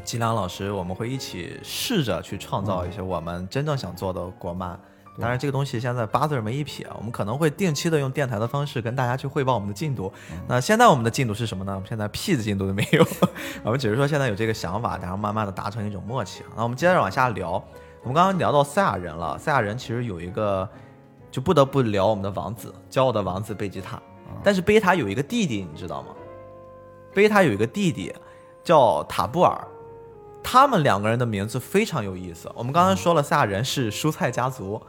吉良老师，我们会一起试着去创造一些我们真正想做的国漫。当然，这个东西现在八字儿没一撇，我们可能会定期的用电台的方式跟大家去汇报我们的进度。那现在我们的进度是什么呢？我们现在屁的进度都没有，[LAUGHS] 我们只是说现在有这个想法，然后慢慢的达成一种默契。那我们接着往下聊，我们刚刚聊到赛亚人了，赛亚人其实有一个，就不得不聊我们的王子，骄傲的王子贝吉塔。但是贝塔有一个弟弟，你知道吗？贝塔有一个弟弟叫塔布尔，他们两个人的名字非常有意思。我们刚才说了，赛亚人是蔬菜家族，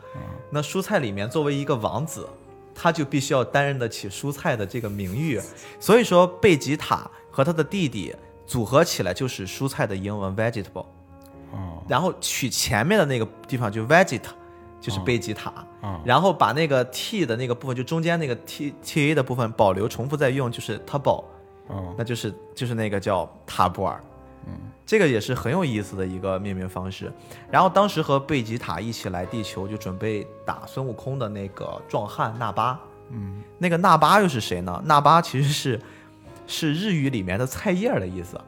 那蔬菜里面作为一个王子，他就必须要担任得起蔬菜的这个名誉。所以说，贝吉塔和他的弟弟组合起来就是蔬菜的英文 vegetable，
啊
然后取前面的那个地方就 veget，就是贝吉塔。
啊
然后把那个 t 的那个部分，就中间那个 t t a 的部分保留，重复再用，就是 table，
啊
那就是就是那个叫塔布尔。嗯，这个也是很有意思的一个命名方式。然后当时和贝吉塔一起来地球，就准备打孙悟空的那个壮汉纳巴。
嗯，
那个纳巴又是谁呢？纳巴其实是是日语里面的菜叶儿的意思，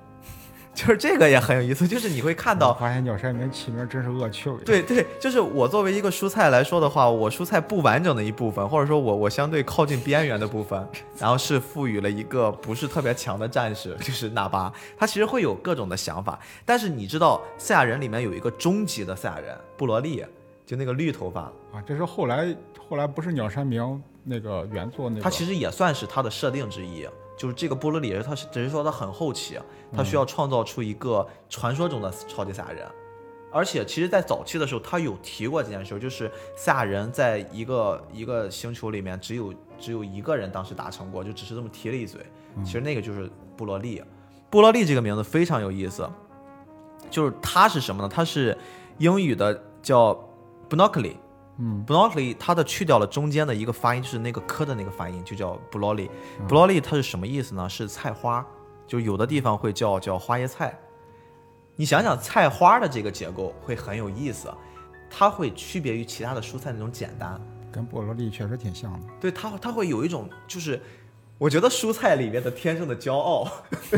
就是这个也很有意思，就是你会看到
我发现鸟山明起名真是恶趣味。
对对，就是我作为一个蔬菜来说的话，我蔬菜不完整的一部分，或者说我我相对靠近边缘的部分，[LAUGHS] 然后是赋予了一个不是特别强的战士，就是纳巴，他其实会有各种的想法。但是你知道赛亚人里面有一个终极的赛亚人布罗利，就那个绿头发，
啊，这是后来后来不是鸟山明那个原作那个，
他其实也算是他的设定之一。就是这个布罗里，他是只是说他很后期，他需要创造出一个传说中的超级赛亚人。而且，其实，在早期的时候，他有提过这件事，就是赛亚人在一个一个星球里面，只有只有一个人当时达成过，就只是这么提了一嘴。其实那个就是布罗利。布罗利这个名字非常有意思，就是他是什么呢？他是英语的叫 Broccoli。
嗯
Broccoli 它的去掉了中间的一个发音，就是那个科的那个发音，就叫 Broccoli。Broccoli 它是什么意思呢？是菜花，就有的地方会叫叫花椰菜。你想想菜花的这个结构会很有意思，它会区别于其他的蔬菜那种简单。
跟菠萝粒确实挺像的。
对它，它会有一种就是，我觉得蔬菜里面的天生的骄傲，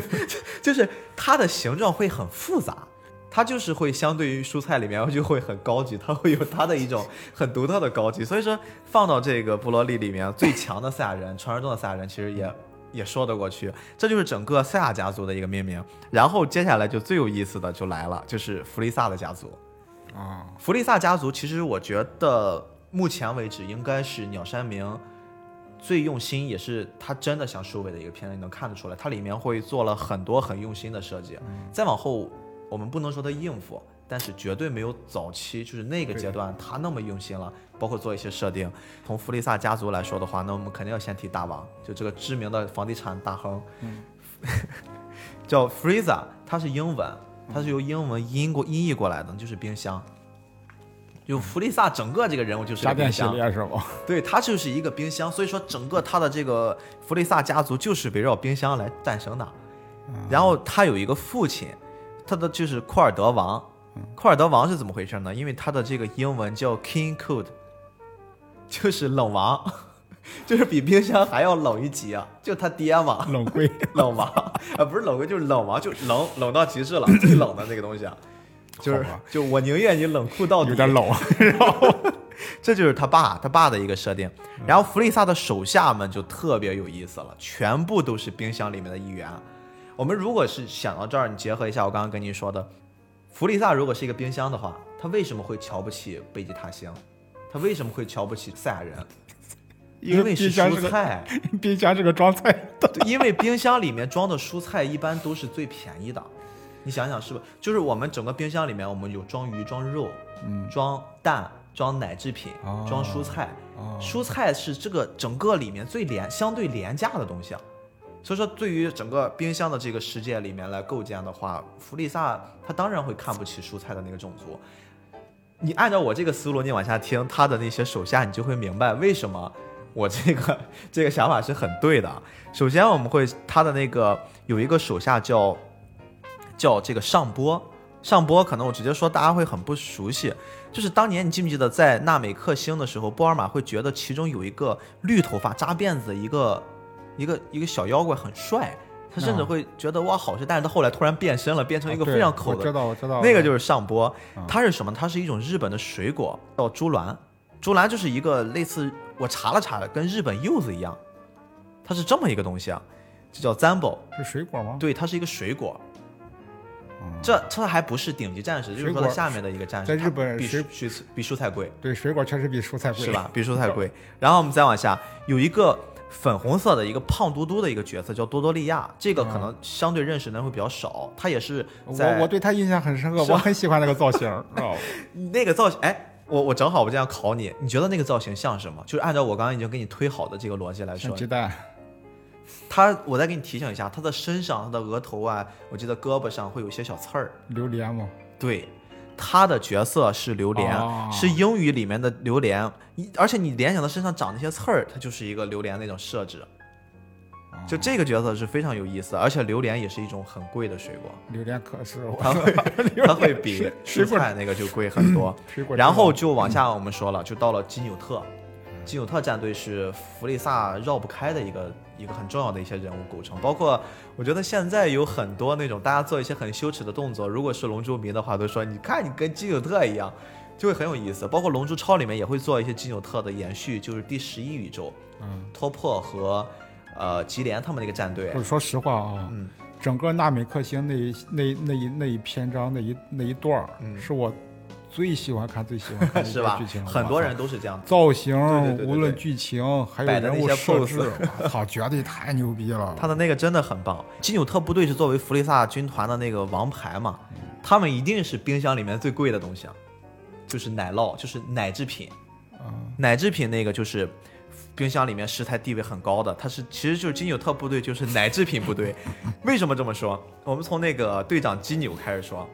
[LAUGHS] 就是它的形状会很复杂，它就是会相对于蔬菜里面就会很高级，它会有它的一种很独特的高级。所以说放到这个布罗利里面，最强的赛亚人，传说中的赛亚人其实也 [LAUGHS] 也说得过去。这就是整个赛亚家族的一个命名。然后接下来就最有意思的就来了，就是弗利萨的家族。
啊，
弗利萨家族其实我觉得目前为止应该是鸟山明最用心，也是他真的想收尾的一个片子，你能看得出来，它里面会做了很多很用心的设计。再往后，我们不能说他应付，但是绝对没有早期就是那个阶段他那么用心了，包括做一些设定。从弗利萨家族来说的话，那我们肯定要先提大王，就这个知名的房地产大亨，[LAUGHS] 叫 Frieza，它是英文，它是由英文音过音译过来的，就是冰箱。就弗利萨整个这个人物就是
家电系
个冰箱，
列是吗？
对，他就是一个冰箱，所以说整个他的这个弗利萨家族就是围绕冰箱来诞生的。然后他有一个父亲，他的就是库尔德王。库尔德王是怎么回事呢？因为他的这个英文叫 King Cold，就是冷王，[LAUGHS] 就是比冰箱还要冷一级啊，就他爹嘛，
冷柜
冷王。啊，不是冷柜就是冷王，就冷冷到极致了，[LAUGHS] 最冷的那个东西啊，就是就我宁愿你冷酷到底，
有点冷，[LAUGHS] 然后
这就是他爸他爸的一个设定。然后弗利萨的手下们就特别有意思了，全部都是冰箱里面的一员。我们如果是想到这儿，你结合一下我刚刚跟你说的，弗利萨如果是一个冰箱的话，他为什么会瞧不起贝吉塔星？他为什么会瞧不起赛亚人？因为是蔬菜，[LAUGHS]
冰箱是个装菜的。
因为冰箱里面装的蔬菜一般都是最便宜的。你想想是不？就是我们整个冰箱里面，我们有装鱼、装肉、
嗯
装蛋、装奶制品、
哦
装蔬菜。
哦
蔬菜是这个整个里面最廉、相对廉价的东西啊。所以说，对于整个冰箱的这个世界里面来构建的话，弗利萨他当然会看不起蔬菜的那个种族。你按照我这个思路，你往下听他的那些手下，你就会明白为什么我这个 [LAUGHS] 这个想法是很对的。首先，我们会他的那个有一个手下叫叫这个上波，上波可能我直接说大家会很不熟悉，就是当年你记不记得在纳美克星的时候，波尔玛会觉得其中有一个绿头发扎辫子的一个一个一个小妖怪很帅，他甚至
啊
会觉得哇好帅，但是他后来突然变身了，变成一个非常抠的
我知道，我知道，
那个就是上波
啊，
它是什么？它是一种日本的水果，叫猪兰。猪兰就是一个类似，我查了查，跟日本柚子一样，它是这么一个东西啊，这叫 zambo。
是水果吗？
对，它是一个水果。
嗯
这这还不是顶级战士，就是说它下面的一个战士，
在日本
它比
水
蔬比蔬菜贵，
对，水果确实比蔬菜贵，
是？吧？[LAUGHS] 比蔬菜贵。然后我们再往下，有一个粉红色的一个胖嘟嘟的一个角色叫多多利亚，这个可能相对认识的人会比较少，他也是在
我我对他印象很深刻，我很喜欢那个造型，[LAUGHS] 哦？
那个造型，哎，我我正好我这样考你，你觉得那个造型像什么？就是按照我刚刚已经给你推好的这个逻辑来说，
鸡蛋，
他我再给你提醒一下，他的身上、他的额头啊，我记得胳膊上会有一些小刺儿。
榴莲吗，
对，他的角色是榴莲，
哦。
是英语里面的榴莲，而且你联想到身上长那些刺儿，它就是一个榴莲那种设置。就这个角色是非常有意思，而且榴莲也是一种很贵的水果，
榴莲可是我
它会 [LAUGHS] 它会比蔬菜那个就贵很多。[CLEARS THROAT] 然后就往下我们说了，就到了基纽特，基纽特战队是弗利萨绕不开的一个一个很重要的一些人物构成，包括我觉得现在有很多那种大家做一些很羞耻的动作，如果是龙珠迷的话，都说你看你跟基纽特一样，就会很有意思。包括龙珠超里面也会做一些基纽特的延续，就是第十一宇宙
嗯，
托破和呃吉连他们那个战队。
不，是说实话啊，
嗯。
整个纳美克星那一那那一那一篇章那一那一段儿
嗯。
是我最喜欢看最喜欢看 [LAUGHS] 的
是吧
剧情，？
很多人都是这样子。
造型
对对对对，对
无论剧情还有
摆的那些
人物设
pose
置，我操，绝对太牛逼了。[LAUGHS]
他的那个真的很棒。基纽特部队是作为弗利萨军团的那个王牌嘛，他们一定是冰箱里面最贵的东西啊，就是奶酪，就是奶制品。
嗯
奶制品那个就是冰箱里面食材地位很高的，它是其实就是金纽特部队就是奶制品部队。[LAUGHS] 为什么这么说？我们从那个队长基纽开始说。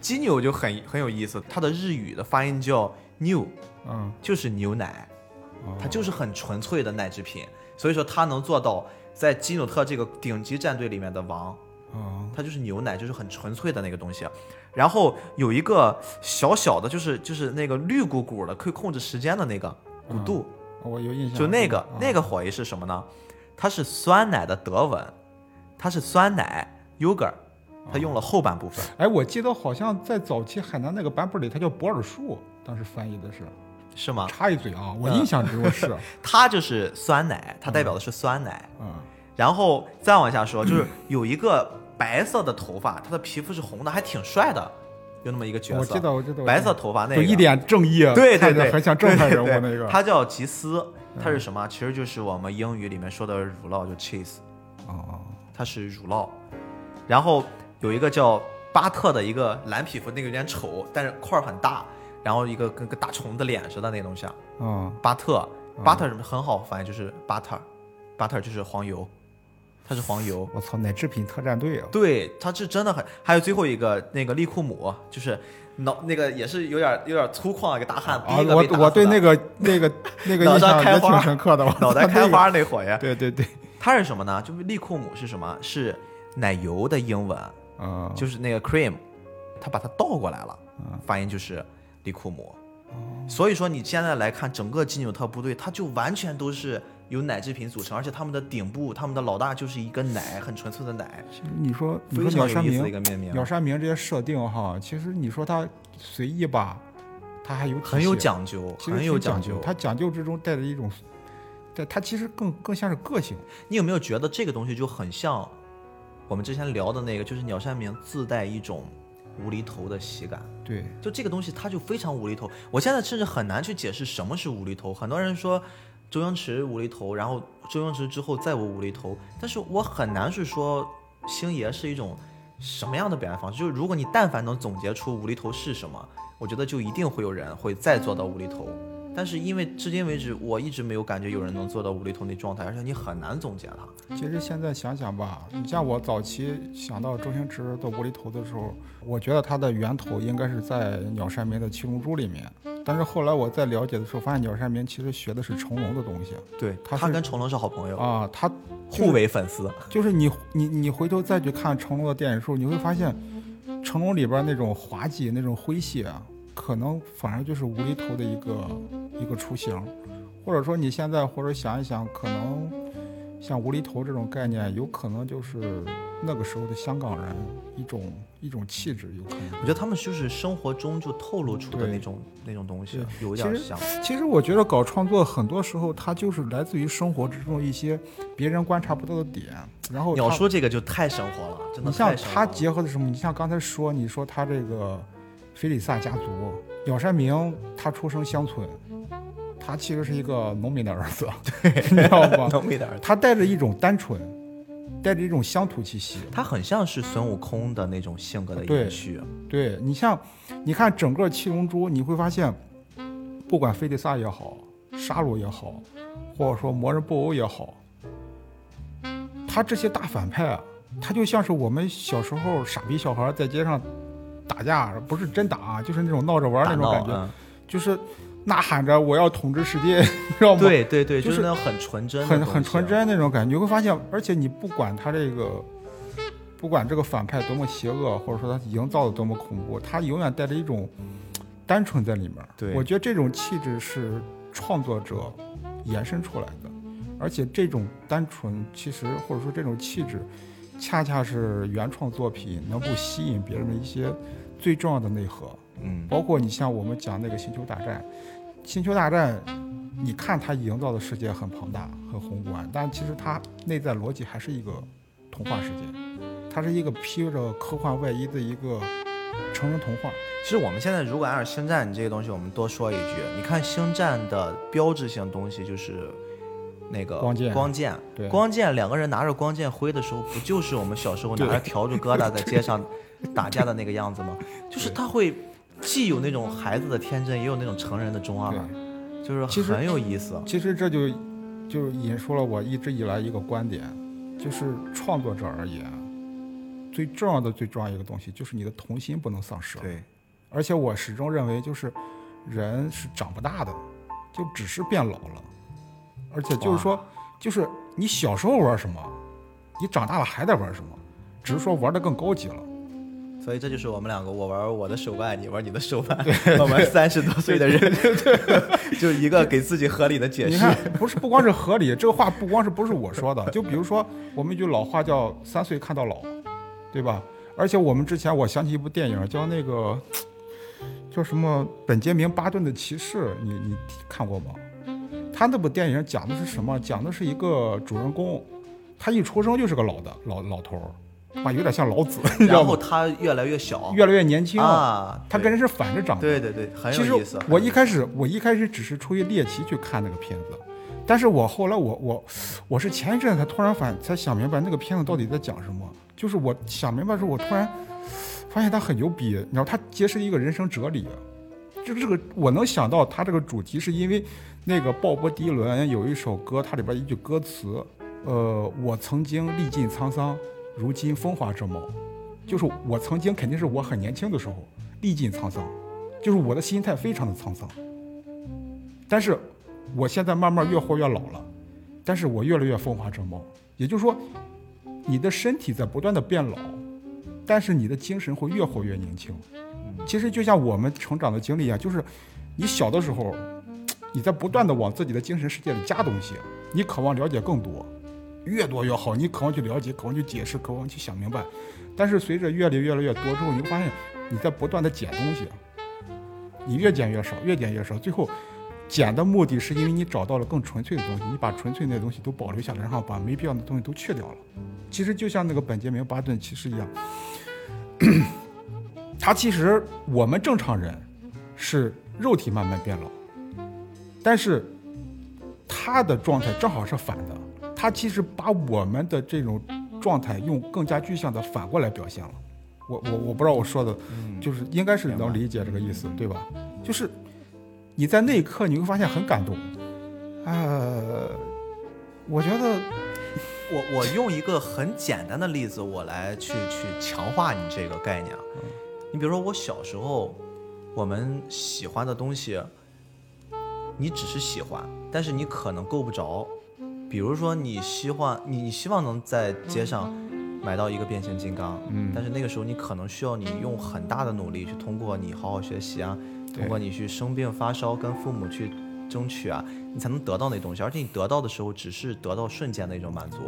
基纽就很很有意思，它的日语的发音叫 new，
嗯，
就是牛奶。
哦。
它就是很纯粹的奶制品，所以说它能做到在基纽特这个顶级战队里面的王，
哦。
它就是牛奶，就是很纯粹的那个东西。然后有一个小小的，就是就是那个绿鼓鼓的，可以控制时间的那个古杜，
我有印象，
就那个、
嗯。
那个火翼是什么呢？它是酸奶的德文，它是酸奶 yogurt，它用了后半部分。
哎，我记得好像在早期海南那个版本里，它叫博尔树，当时翻译的是。
是吗？
插一嘴啊，我
嗯
印象中是，[LAUGHS]
它就是酸奶，它代表的是酸奶。
嗯
然后再往下说，就是有一个白色的头发，他的皮肤是红的，还挺帅的，有那么一个角色。
我记得，我记得，
白色头发那个，
一点正义，
对对对，
很像正派人物那个。
他叫吉斯，他是什么？其实就是我们英语里面说的乳酪，就 cheese，
哦，
他是乳酪。然后有一个叫巴特的一个蓝皮肤，那个有点丑，但是块儿很大，然后一个跟个大虫子脸似的那东西啊。
嗯，
巴特，butter 很好翻译，就是 butter，butter 就是黄油，它是黄油。
我操，奶制品特战队啊！
对，它是真的很。还有最后一个那个利库姆，就是脑那个也是有点有点粗犷一个大汉，第
啊，
一个被打
我我对那个那个那个 [LAUGHS]
脑
印象也
袋开花
挺深刻的。我
脑袋开花那会呀，[LAUGHS]
对对对，
它是什么呢？就是利库姆是什么？是奶油的英文，
嗯，
就是那个 cream，他把它倒过来了，
嗯
发音就是利库姆。
哦
所以说你现在来看整个基纽特部队，它就完全都是由奶制品组成，而且他们的顶部，他们的老大就是一个奶，很纯粹的奶，
你说你
非
说鸟山明，鸟山明这些设定哈，其实你说他随意吧，他还有
很有讲究，很有
讲
究。
他讲究之中带着一种，对，他其实更更像是个性。
你有没有觉得这个东西就很像我们之前聊的那个，就是鸟山明自带一种无厘头的喜感？
对，
就这个东西，它就非常无厘头。我现在甚至很难去解释什么是无厘头。很多人说周星驰无厘头，然后周星驰之后再无无厘头，但是我很难去说星爷是一种什么样的表现方式。就是如果你但凡能总结出无厘头是什么，我觉得就一定会有人会再做到无厘头。但是因为至今为止，我一直没有感觉有人能做到无厘头那状态，而且你很难总结它。
其实现在想想吧，你像我早期想到周星驰的无厘头的时候，我觉得他的源头应该是在鸟山明的《七龙珠》里面，但是后来我在了解的时候，发现鸟山明其实学的是成龙的东西
对
他
他跟成龙是好朋友，
啊，他
互为粉丝。
就是你你你回头再去看成龙的电影的时候，你会发现，成龙里边那种滑稽、那种诙谐啊，可能反而就是无厘头的一个一个雏形，或者说你现在或者想一想，可能像无厘头这种概念，有可能就是那个时候的香港人一种一种气质，有可能。
我觉得他们就是生活中就透露出的那种那种东西，有点像。
其实我觉得搞创作很多时候它就是来自于生活之中一些别人观察不到的点，然后它
鸟叔这个就太生活了，真的
你像他。结合的什么？你像刚才说，你说他这个菲利萨家族，鸟山明他出生乡村，他其实是一个农民的儿子，[LAUGHS] 对你知道吗？[LAUGHS]
农民的儿子，
他带着一种单纯，带着一种乡土气息。
他很像是孙悟空的那种性格的
对
延续。
对你像，你看整个七龙珠，你会发现，不管菲利萨也好，沙鲁也好，或者说魔人布欧也好，他这些大反派啊，他就像是我们小时候傻逼小孩在街上打架，不是真打啊，就是那种闹着玩那种感觉，
嗯
就是呐喊着我要统治世界，[LAUGHS] 你知道吗？
对对对，
就
就是是那种很纯真
很很纯。真那种感觉。你会发现，而且你不管他这个，不管这个反派多么邪恶，或者说他营造的多么恐怖，他永远带着一种单纯在里面。
对
我觉得这种气质是创作者延伸出来的，而且这种单纯，其实或者说这种气质，恰恰是原创作品能够吸引别人的一些最重要的内核。
嗯，
包括你像我们讲那个《星球大战》，《星球大战》，你看它营造的世界很庞大、很宏观，但其实它内在逻辑还是一个童话世界，它是一个披着科幻外衣的一个成人童话。
其实我们现在如果按照星战这个东西，我们多说一句，你看星战的标志性东西就是那个
光剑
光剑，
对
光剑，两个人拿着光剑挥的时候，不就是我们小时候 [LAUGHS] 拿着笤帚疙瘩在街上打架的那个样子吗？[LAUGHS] 就是他会既有那种孩子的天真，也有那种成人的中二，就是很有意思。
其实这就就引出了我一直以来一个观点，就是创作者而言，最重要的、最重要一个东西就是你的童心不能丧失。
对，
而且我始终认为，就是人是长不大的，就只是变老了。而且就是说，就是你小时候玩什么，你长大了还在玩什么，只是说玩的更高级了。
所以这就是我们两个，我玩我的手办，你玩你的手办，我们三十多岁的人，[LAUGHS] 就一个给自己合理的解释。
你看，不是不光是合理，这个话不光是不是我说的，就比如说我们一句老话叫“三岁看到老”，对吧？而且我们之前我想起一部电影叫那个叫什么本杰明·巴顿的骑士，你你看过吗？他那部电影讲的是什么？讲的是一个主人公，他一出生就是个老的老老头儿，啊，有点像老子，你知道吗？
然后他越来越小，
越来越年轻，
啊，
他跟人是反着长的。
对对对，很
其
有意思
实。我一开始我一开始只是出于猎奇去看那个片子，但是我后来我我我是前一阵才突然反才想明白那个片子到底在讲什么。就是我想明白之后，我突然发现他很牛逼，你知道他揭示一个人生哲理。就是这个我能想到他这个主题，是因为那个鲍勃迪伦有一首歌，它里边一句歌词，呃，我曾经历尽沧桑，如今风华正茂。就是我曾经肯定是我很年轻的时候历尽沧桑，就是我的心态非常的沧桑。但是我现在慢慢越活越老了，但是我越来越风华正茂。也就是说，你的身体在不断的变老，但是你的精神会越活越年轻。其实就像我们成长的经历一样，就是你小的时候，你在不断的往自己的精神世界里加东西，你渴望了解更多，越多越好，你渴望去了解，渴望去解释，渴望去想明白。但是随着阅历越来越多之后，你会发现你在不断的减东西，你越减越少，越减越少，最后减的目的是因为你找到了更纯粹的东西，你把纯粹的东西都保留下来，然后把没必要的东西都去掉了。其实就像那个本杰明·巴顿骑士一样，[COUGHS] 他其实我们正常人是肉体慢慢变老，但是他的状态正好是反的，他其实把我们的这种状态用更加具象的反过来表现了。我我我不知道我说的，就是应该是能理解这个意思，对吧？就是你在那一刻你会发现很感动，呃，我觉得
我我用一个很简单的例子，我来去去强化你这个概念啊。你比如说，我小时候我们喜欢的东西，你只是喜欢，但是你可能够不着。比如说，你希望你你希望能在街上买到一个变形金刚，
嗯
但是那个时候你可能需要你用很大的努力去通过你好好学习啊，通过你去生病发烧跟父母去争取啊，你才能得到那东西。而且你得到的时候只是得到瞬间的一种满足，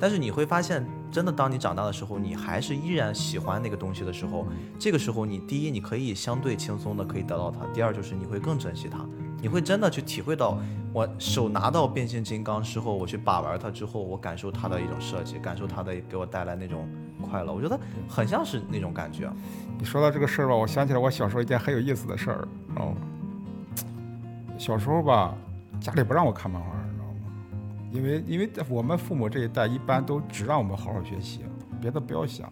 但是你会发现，真的当你长大的时候，你还是依然喜欢那个东西的时候，这个时候你第一你可以相对轻松的可以得到它，第二就是你会更珍惜它。你会真的去体会到，我手拿到变形金刚之后，我去把玩它之后，我感受它的一种设计，感受它的给我带来那种快乐，我觉得很像是那种感觉。
你说到这个事儿吧，我想起来我小时候一件很有意思的事儿，知道吗？小时候吧，家里不让我看漫画，你知道吗？因为因为我们父母这一代一般都只让我们好好学习，别的不要想。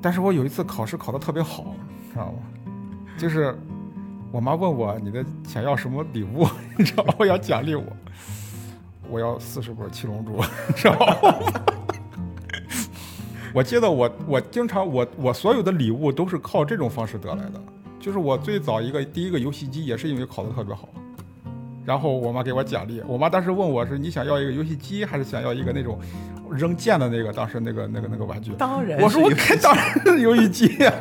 但是我有一次考试考得特别好，知道吗？就是我妈问我你的想要什么礼物，[LAUGHS] 你知道吗？我要奖励我，我要四十本《七龙珠》，[LAUGHS] 你知道吗？[LAUGHS] 我记得我我经常我我所有的礼物都是靠这种方式得来的，就是我最早一个第一个游戏机也是因为考得特别好，然后我妈给我奖励，我妈当时问我是你想要一个游戏机还是想要一个那种扔剑的那个当时那个那个那个玩具，
当然
我说当然是游戏机呀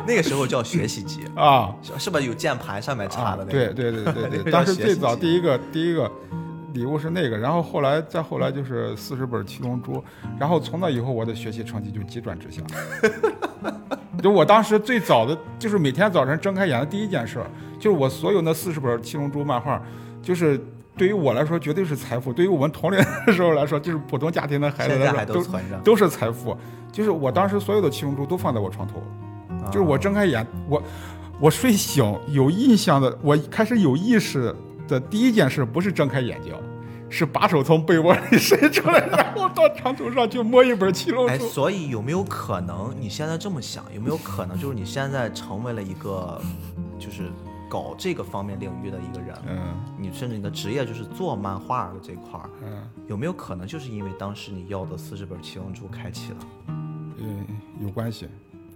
[LAUGHS]
那个时候叫学习机，
啊
是是吧？有键盘上面插的那个。
对对对对对，[LAUGHS] 当时最早第一个第一个礼物是那个，然后后来再后来就是四十本《七龙珠》，然后从那以后我的学习成绩就急转直下。[LAUGHS] 就我当时最早的就是每天早晨睁开眼的第一件事儿，就是我所有那四十本《七龙珠》漫画，就是对于我来说绝对是财富，对于我们同龄的时候来说，就是普通家庭的孩子来说都
存着。
都是财富。就是我当时所有的七龙珠都放在我床头，
啊
就是我睁开眼，我我睡醒有印象的，我开始有意识的第一件事不是睁开眼睛，是把手从被窝里 [LAUGHS] 伸出来，然后到床头上去摸一本七龙
哎，
珠。
所以有没有可能你现在这么想？有没有可能就是你现在成为了一个，就是搞这个方面领域的一个人？
嗯
你甚至你的职业就是做漫画的这块儿，
嗯
有没有可能就是因为当时你要的四十本七龙珠开启了？
嗯，有关系，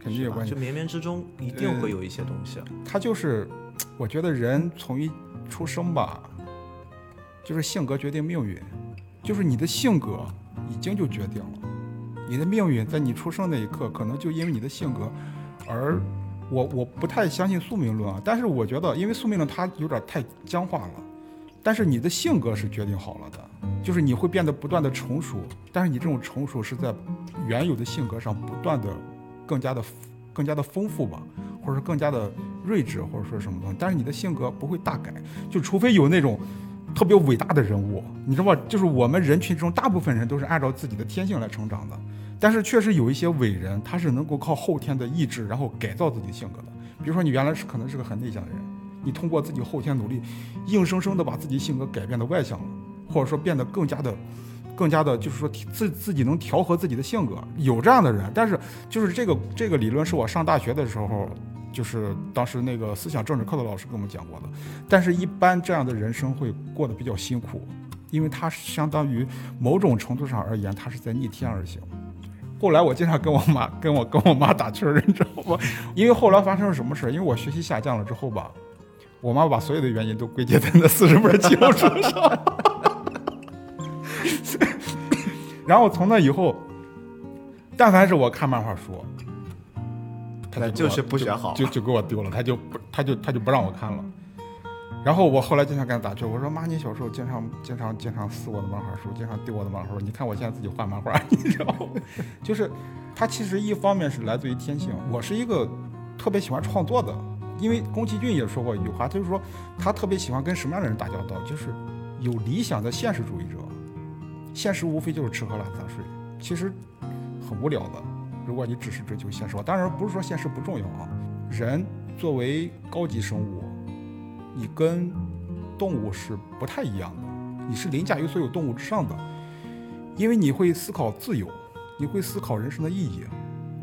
肯定有关系
就。冥冥之中一定会有一些东西。
他就是，我觉得人从一出生吧，就是性格决定命运，就是你的性格已经就决定了，你的命运在你出生那一刻，可能就因为你的性格而。我我不太相信宿命论啊，但是我觉得，因为宿命论它有点太僵化了，但是你的性格是决定好了的，就是你会变得不断的成熟，但是你这种成熟是在原有的性格上不断的更加的更加的丰富吧，或者说更加的睿智，或者说什么东西，但是你的性格不会大改，就除非有那种特别伟大的人物，你知道吧？就是我们人群中大部分人都是按照自己的天性来成长的，但是确实有一些伟人，他是能够靠后天的意志，然后改造自己的性格的。比如说你原来是可能是个很内向的人，你通过自己后天努力，硬生生的把自己性格改变的外向了，或者说变得更加的。更加的，就是说自自己能调和自己的性格，有这样的人，但是就是这个这个理论是我上大学的时候，就是当时那个思想政治课的老师跟我们讲过的。但是，一般这样的人生会过得比较辛苦，因为他相当于某种程度上而言，他是在逆天而行。后来我经常跟我妈跟我跟我妈打趣儿，你知道吗？因为后来发生了什么事儿？因为我学习下降了之后吧，我妈把所有的原因都归结在那四十本七龙珠上。[LAUGHS] 然后从那以后，但凡是我看漫画书，他
那
就
就是不学好
就就就给我丢了，他就不他就他就不让我看了。然后我后来经常跟他打趣，我说妈，你小时候经常经常经常撕我的漫画书，经常丢我的漫画书，你看我现在自己画漫画，[LAUGHS] 你知道吗？就是他其实一方面是来自于天性，我是一个特别喜欢创作的，因为宫崎骏也说过一句话，就是说他特别喜欢跟什么样的人打交道，就是有理想的现实主义者。现实无非就是吃喝拉撒睡，其实很无聊的。如果你只是追求现实化，当然不是说现实不重要啊。人作为高级生物，你跟动物是不太一样的，你是凌驾于所有动物之上的，因为你会思考自由，你会思考人生的意义，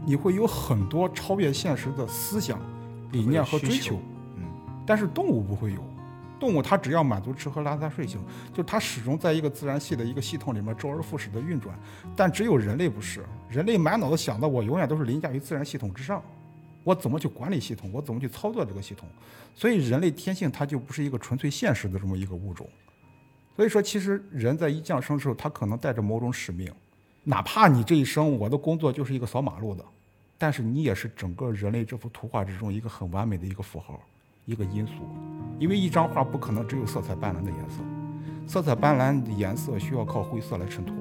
你会有很多超越现实的思想、理念和追
求。嗯，
但是动物不会有，动物它只要满足吃喝拉撒睡行，就它始终在一个自然系的一个系统里面周而复始的运转。但只有人类不是，人类满脑子想的我永远都是凌驾于自然系统之上，我怎么去管理系统，我怎么去操作这个系统。所以人类天性它就不是一个纯粹现实的这么一个物种。所以说，其实人在一降生的时候，他可能带着某种使命，哪怕你这一生我的工作就是一个扫马路的，但是你也是整个人类这幅图画之中一个很完美的一个符号，一个因素。因为一张画不可能只有色彩斑斓的颜色，色彩斑斓的颜色需要靠灰色来衬托，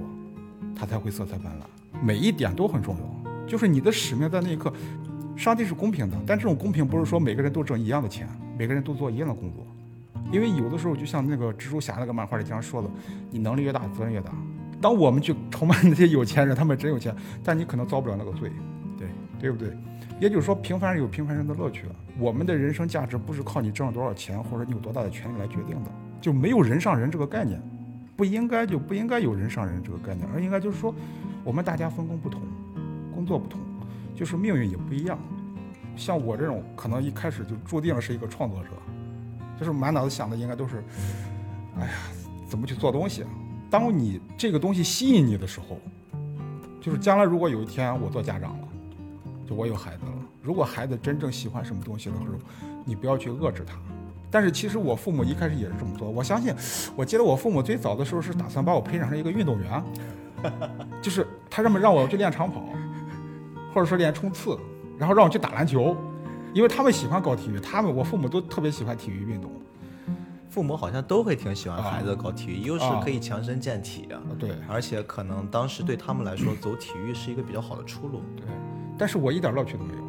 它才会色彩斑斓。每一点都很重要，就是你的使命在那一刻。上帝是公平的，但这种公平不是说每个人都挣一样的钱，每个人都做一样的工作。因为有的时候，就像那个蜘蛛侠那个漫画里经常说的，你能力越大，责任越大。当我们去崇拜那些有钱人，他们真有钱，但你可能遭不了那个罪，
对
对不对？也就是说，平凡人有平凡人的乐趣。我们的人生价值不是靠你挣了多少钱或者你有多大的权利来决定的，就没有人上人这个概念，不应该就不应该有人上人这个概念，而应该就是说，我们大家分工不同，工作不同，就是命运也不一样。像我这种，可能一开始就注定了是一个创作者。就是满脑子想的应该都是，哎呀，怎么去做东西？当你这个东西吸引你的时候，就是将来如果有一天我做家长了，就我有孩子了，如果孩子真正喜欢什么东西的时候，你不要去遏制他。但是其实我父母一开始也是这么做。我相信，我记得我父母最早的时候是打算把我培养成一个运动员，[LAUGHS] 就是他这么让我去练长跑，或者说练冲刺，然后让我去打篮球。因为他们喜欢搞体育，他们我父母都特别喜欢体育运动，
父母好像都会挺喜欢孩子搞体育，又是可以强身健体，啊
对，
而且可能当时对他们来说走体育是一个比较好的出路，
对。但是我一点乐趣都没有，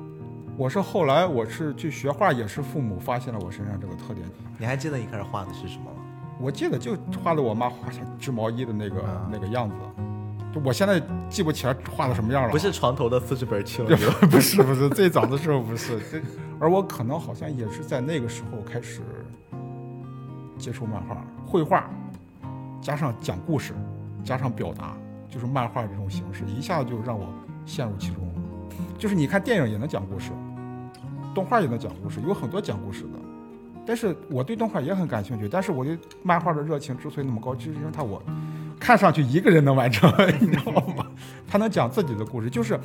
我是后来我是去学画，也是父母发现了我身上这个特点。
你还记得一开始画的是什么吗？
我记得就画的我妈画成织毛衣的那个那个样子。就我现在记不起来画的什么样了，
不是床头的四十本七龙珠，[LAUGHS]
不是不是，最早的时候不是，这而我可能好像也是在那个时候开始接触漫画、绘画，加上讲故事，加上表达，就是漫画这种形式，一下子就让我陷入其中了。就是你看电影也能讲故事，动画也能讲故事，有很多讲故事的。但是我对动画也很感兴趣，但是我对漫画的热情之所以那么高，就是因为它我。看上去一个人能完成，[LAUGHS] 你知道吗？他能讲自己的故事，就是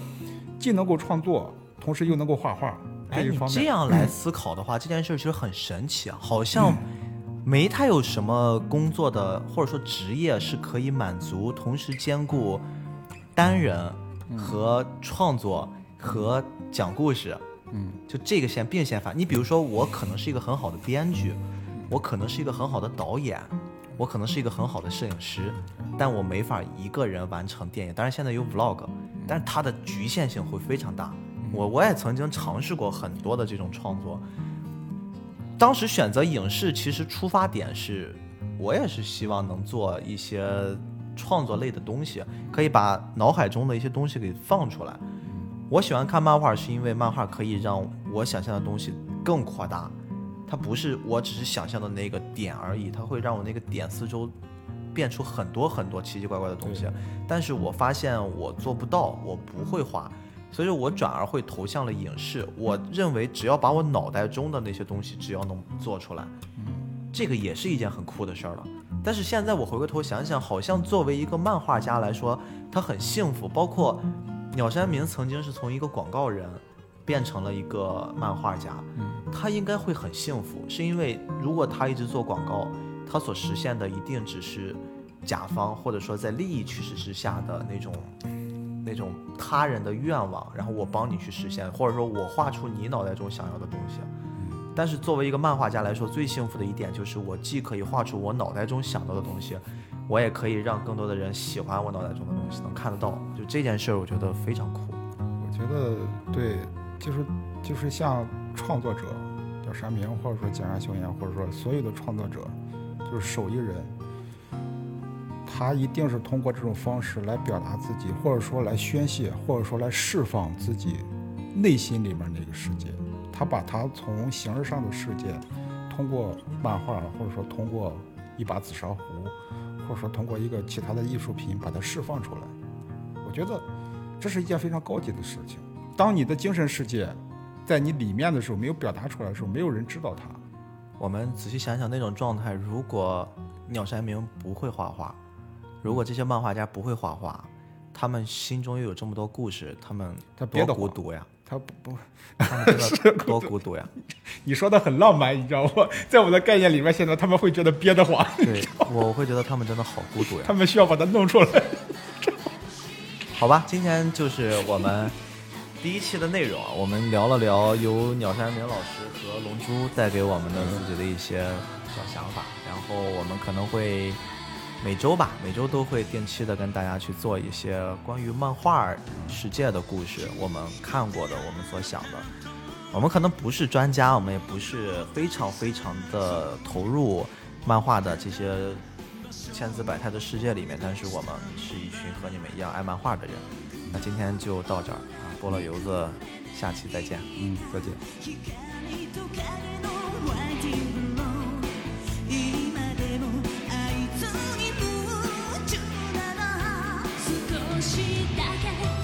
既能够创作，同时又能够画画。
哎，你这样来思考的话，这件事其实很神奇啊！好像没他有什么工作的或者说职业是可以满足同时兼顾单人和创作和讲故事。
嗯，
就这个线并线法。你比如说，我可能是一个很好的编剧，我可能是一个很好的导演。我可能是一个很好的摄影师，但我没法一个人完成电影。当然现在有 vlog，但是它的局限性会非常大。我我也曾经尝试过很多的这种创作。当时选择影视，其实出发点是，我也是希望能做一些创作类的东西，可以把脑海中的一些东西给放出来。我喜欢看漫画，是因为漫画可以让我想象的东西更扩大。它不是我只是想象的那个点而已，它会让我那个点四周变出很多很多奇奇怪怪的东西。但是我发现我做不到，我不会画，所以我转而会投向了影视。我认为只要把我脑袋中的那些东西只要能做出来，这个也是一件很酷的事儿了。但是现在我回过头想想，好像作为一个漫画家来说，他很幸福。包括鸟山明曾经是从一个广告人。变成了一个漫画家，他应该会很幸福，是因为如果他一直做广告，他所实现的一定只是甲方或者说在利益驱使之下的那种那种他人的愿望，然后我帮你去实现，或者说我画出你脑袋中想要的东西。但是作为一个漫画家来说，最幸福的一点就是我既可以画出我脑袋中想到的东西，我也可以让更多的人喜欢我脑袋中的东西，能看得到。就这件事儿，我觉得非常酷。
我觉得对。就是就是像创作者，叫啥名，或者说简然秀彦，或者说所有的创作者，就是手艺人，他一定是通过这种方式来表达自己，或者说来宣泄，或者说来释放自己内心里面那个世界。他把他从形而上的世界，通过漫画，或者说通过一把紫砂壶，或者说通过一个其他的艺术品，把它释放出来。我觉得这是一件非常高级的事情。当你的精神世界在你里面的时候，没有表达出来的时候，没有人知道它。
我们仔细想想那种状态，如果鸟山明不会画画，如果这些漫画家不会画画，他们心中又有这么多故事，他们多孤独呀！
他不不，
他们 [LAUGHS] 真的多孤独呀！[LAUGHS]
你说的很浪漫，你知道吗？在我的概念里面，现在他们会觉得憋得慌，
对，我会觉得他们真的好孤独呀。
他们需要把它弄出来。[LAUGHS]
好吧，今天就是我们第一期的内容啊，我们聊了聊由鸟山明老师和龙珠带给我们的自己的一些小想法，然后我们可能会每周吧，每周都会定期的跟大家去做一些关于漫画世界的故事，我们看过的，我们所想的。我们可能不是专家，我们也不是非常非常的投入漫画的这些千姿百态的世界里面，但是我们是一群和你们一样爱漫画的人。那今天就到这儿啊，菠萝油子，下期再见。
嗯，再见。
去打开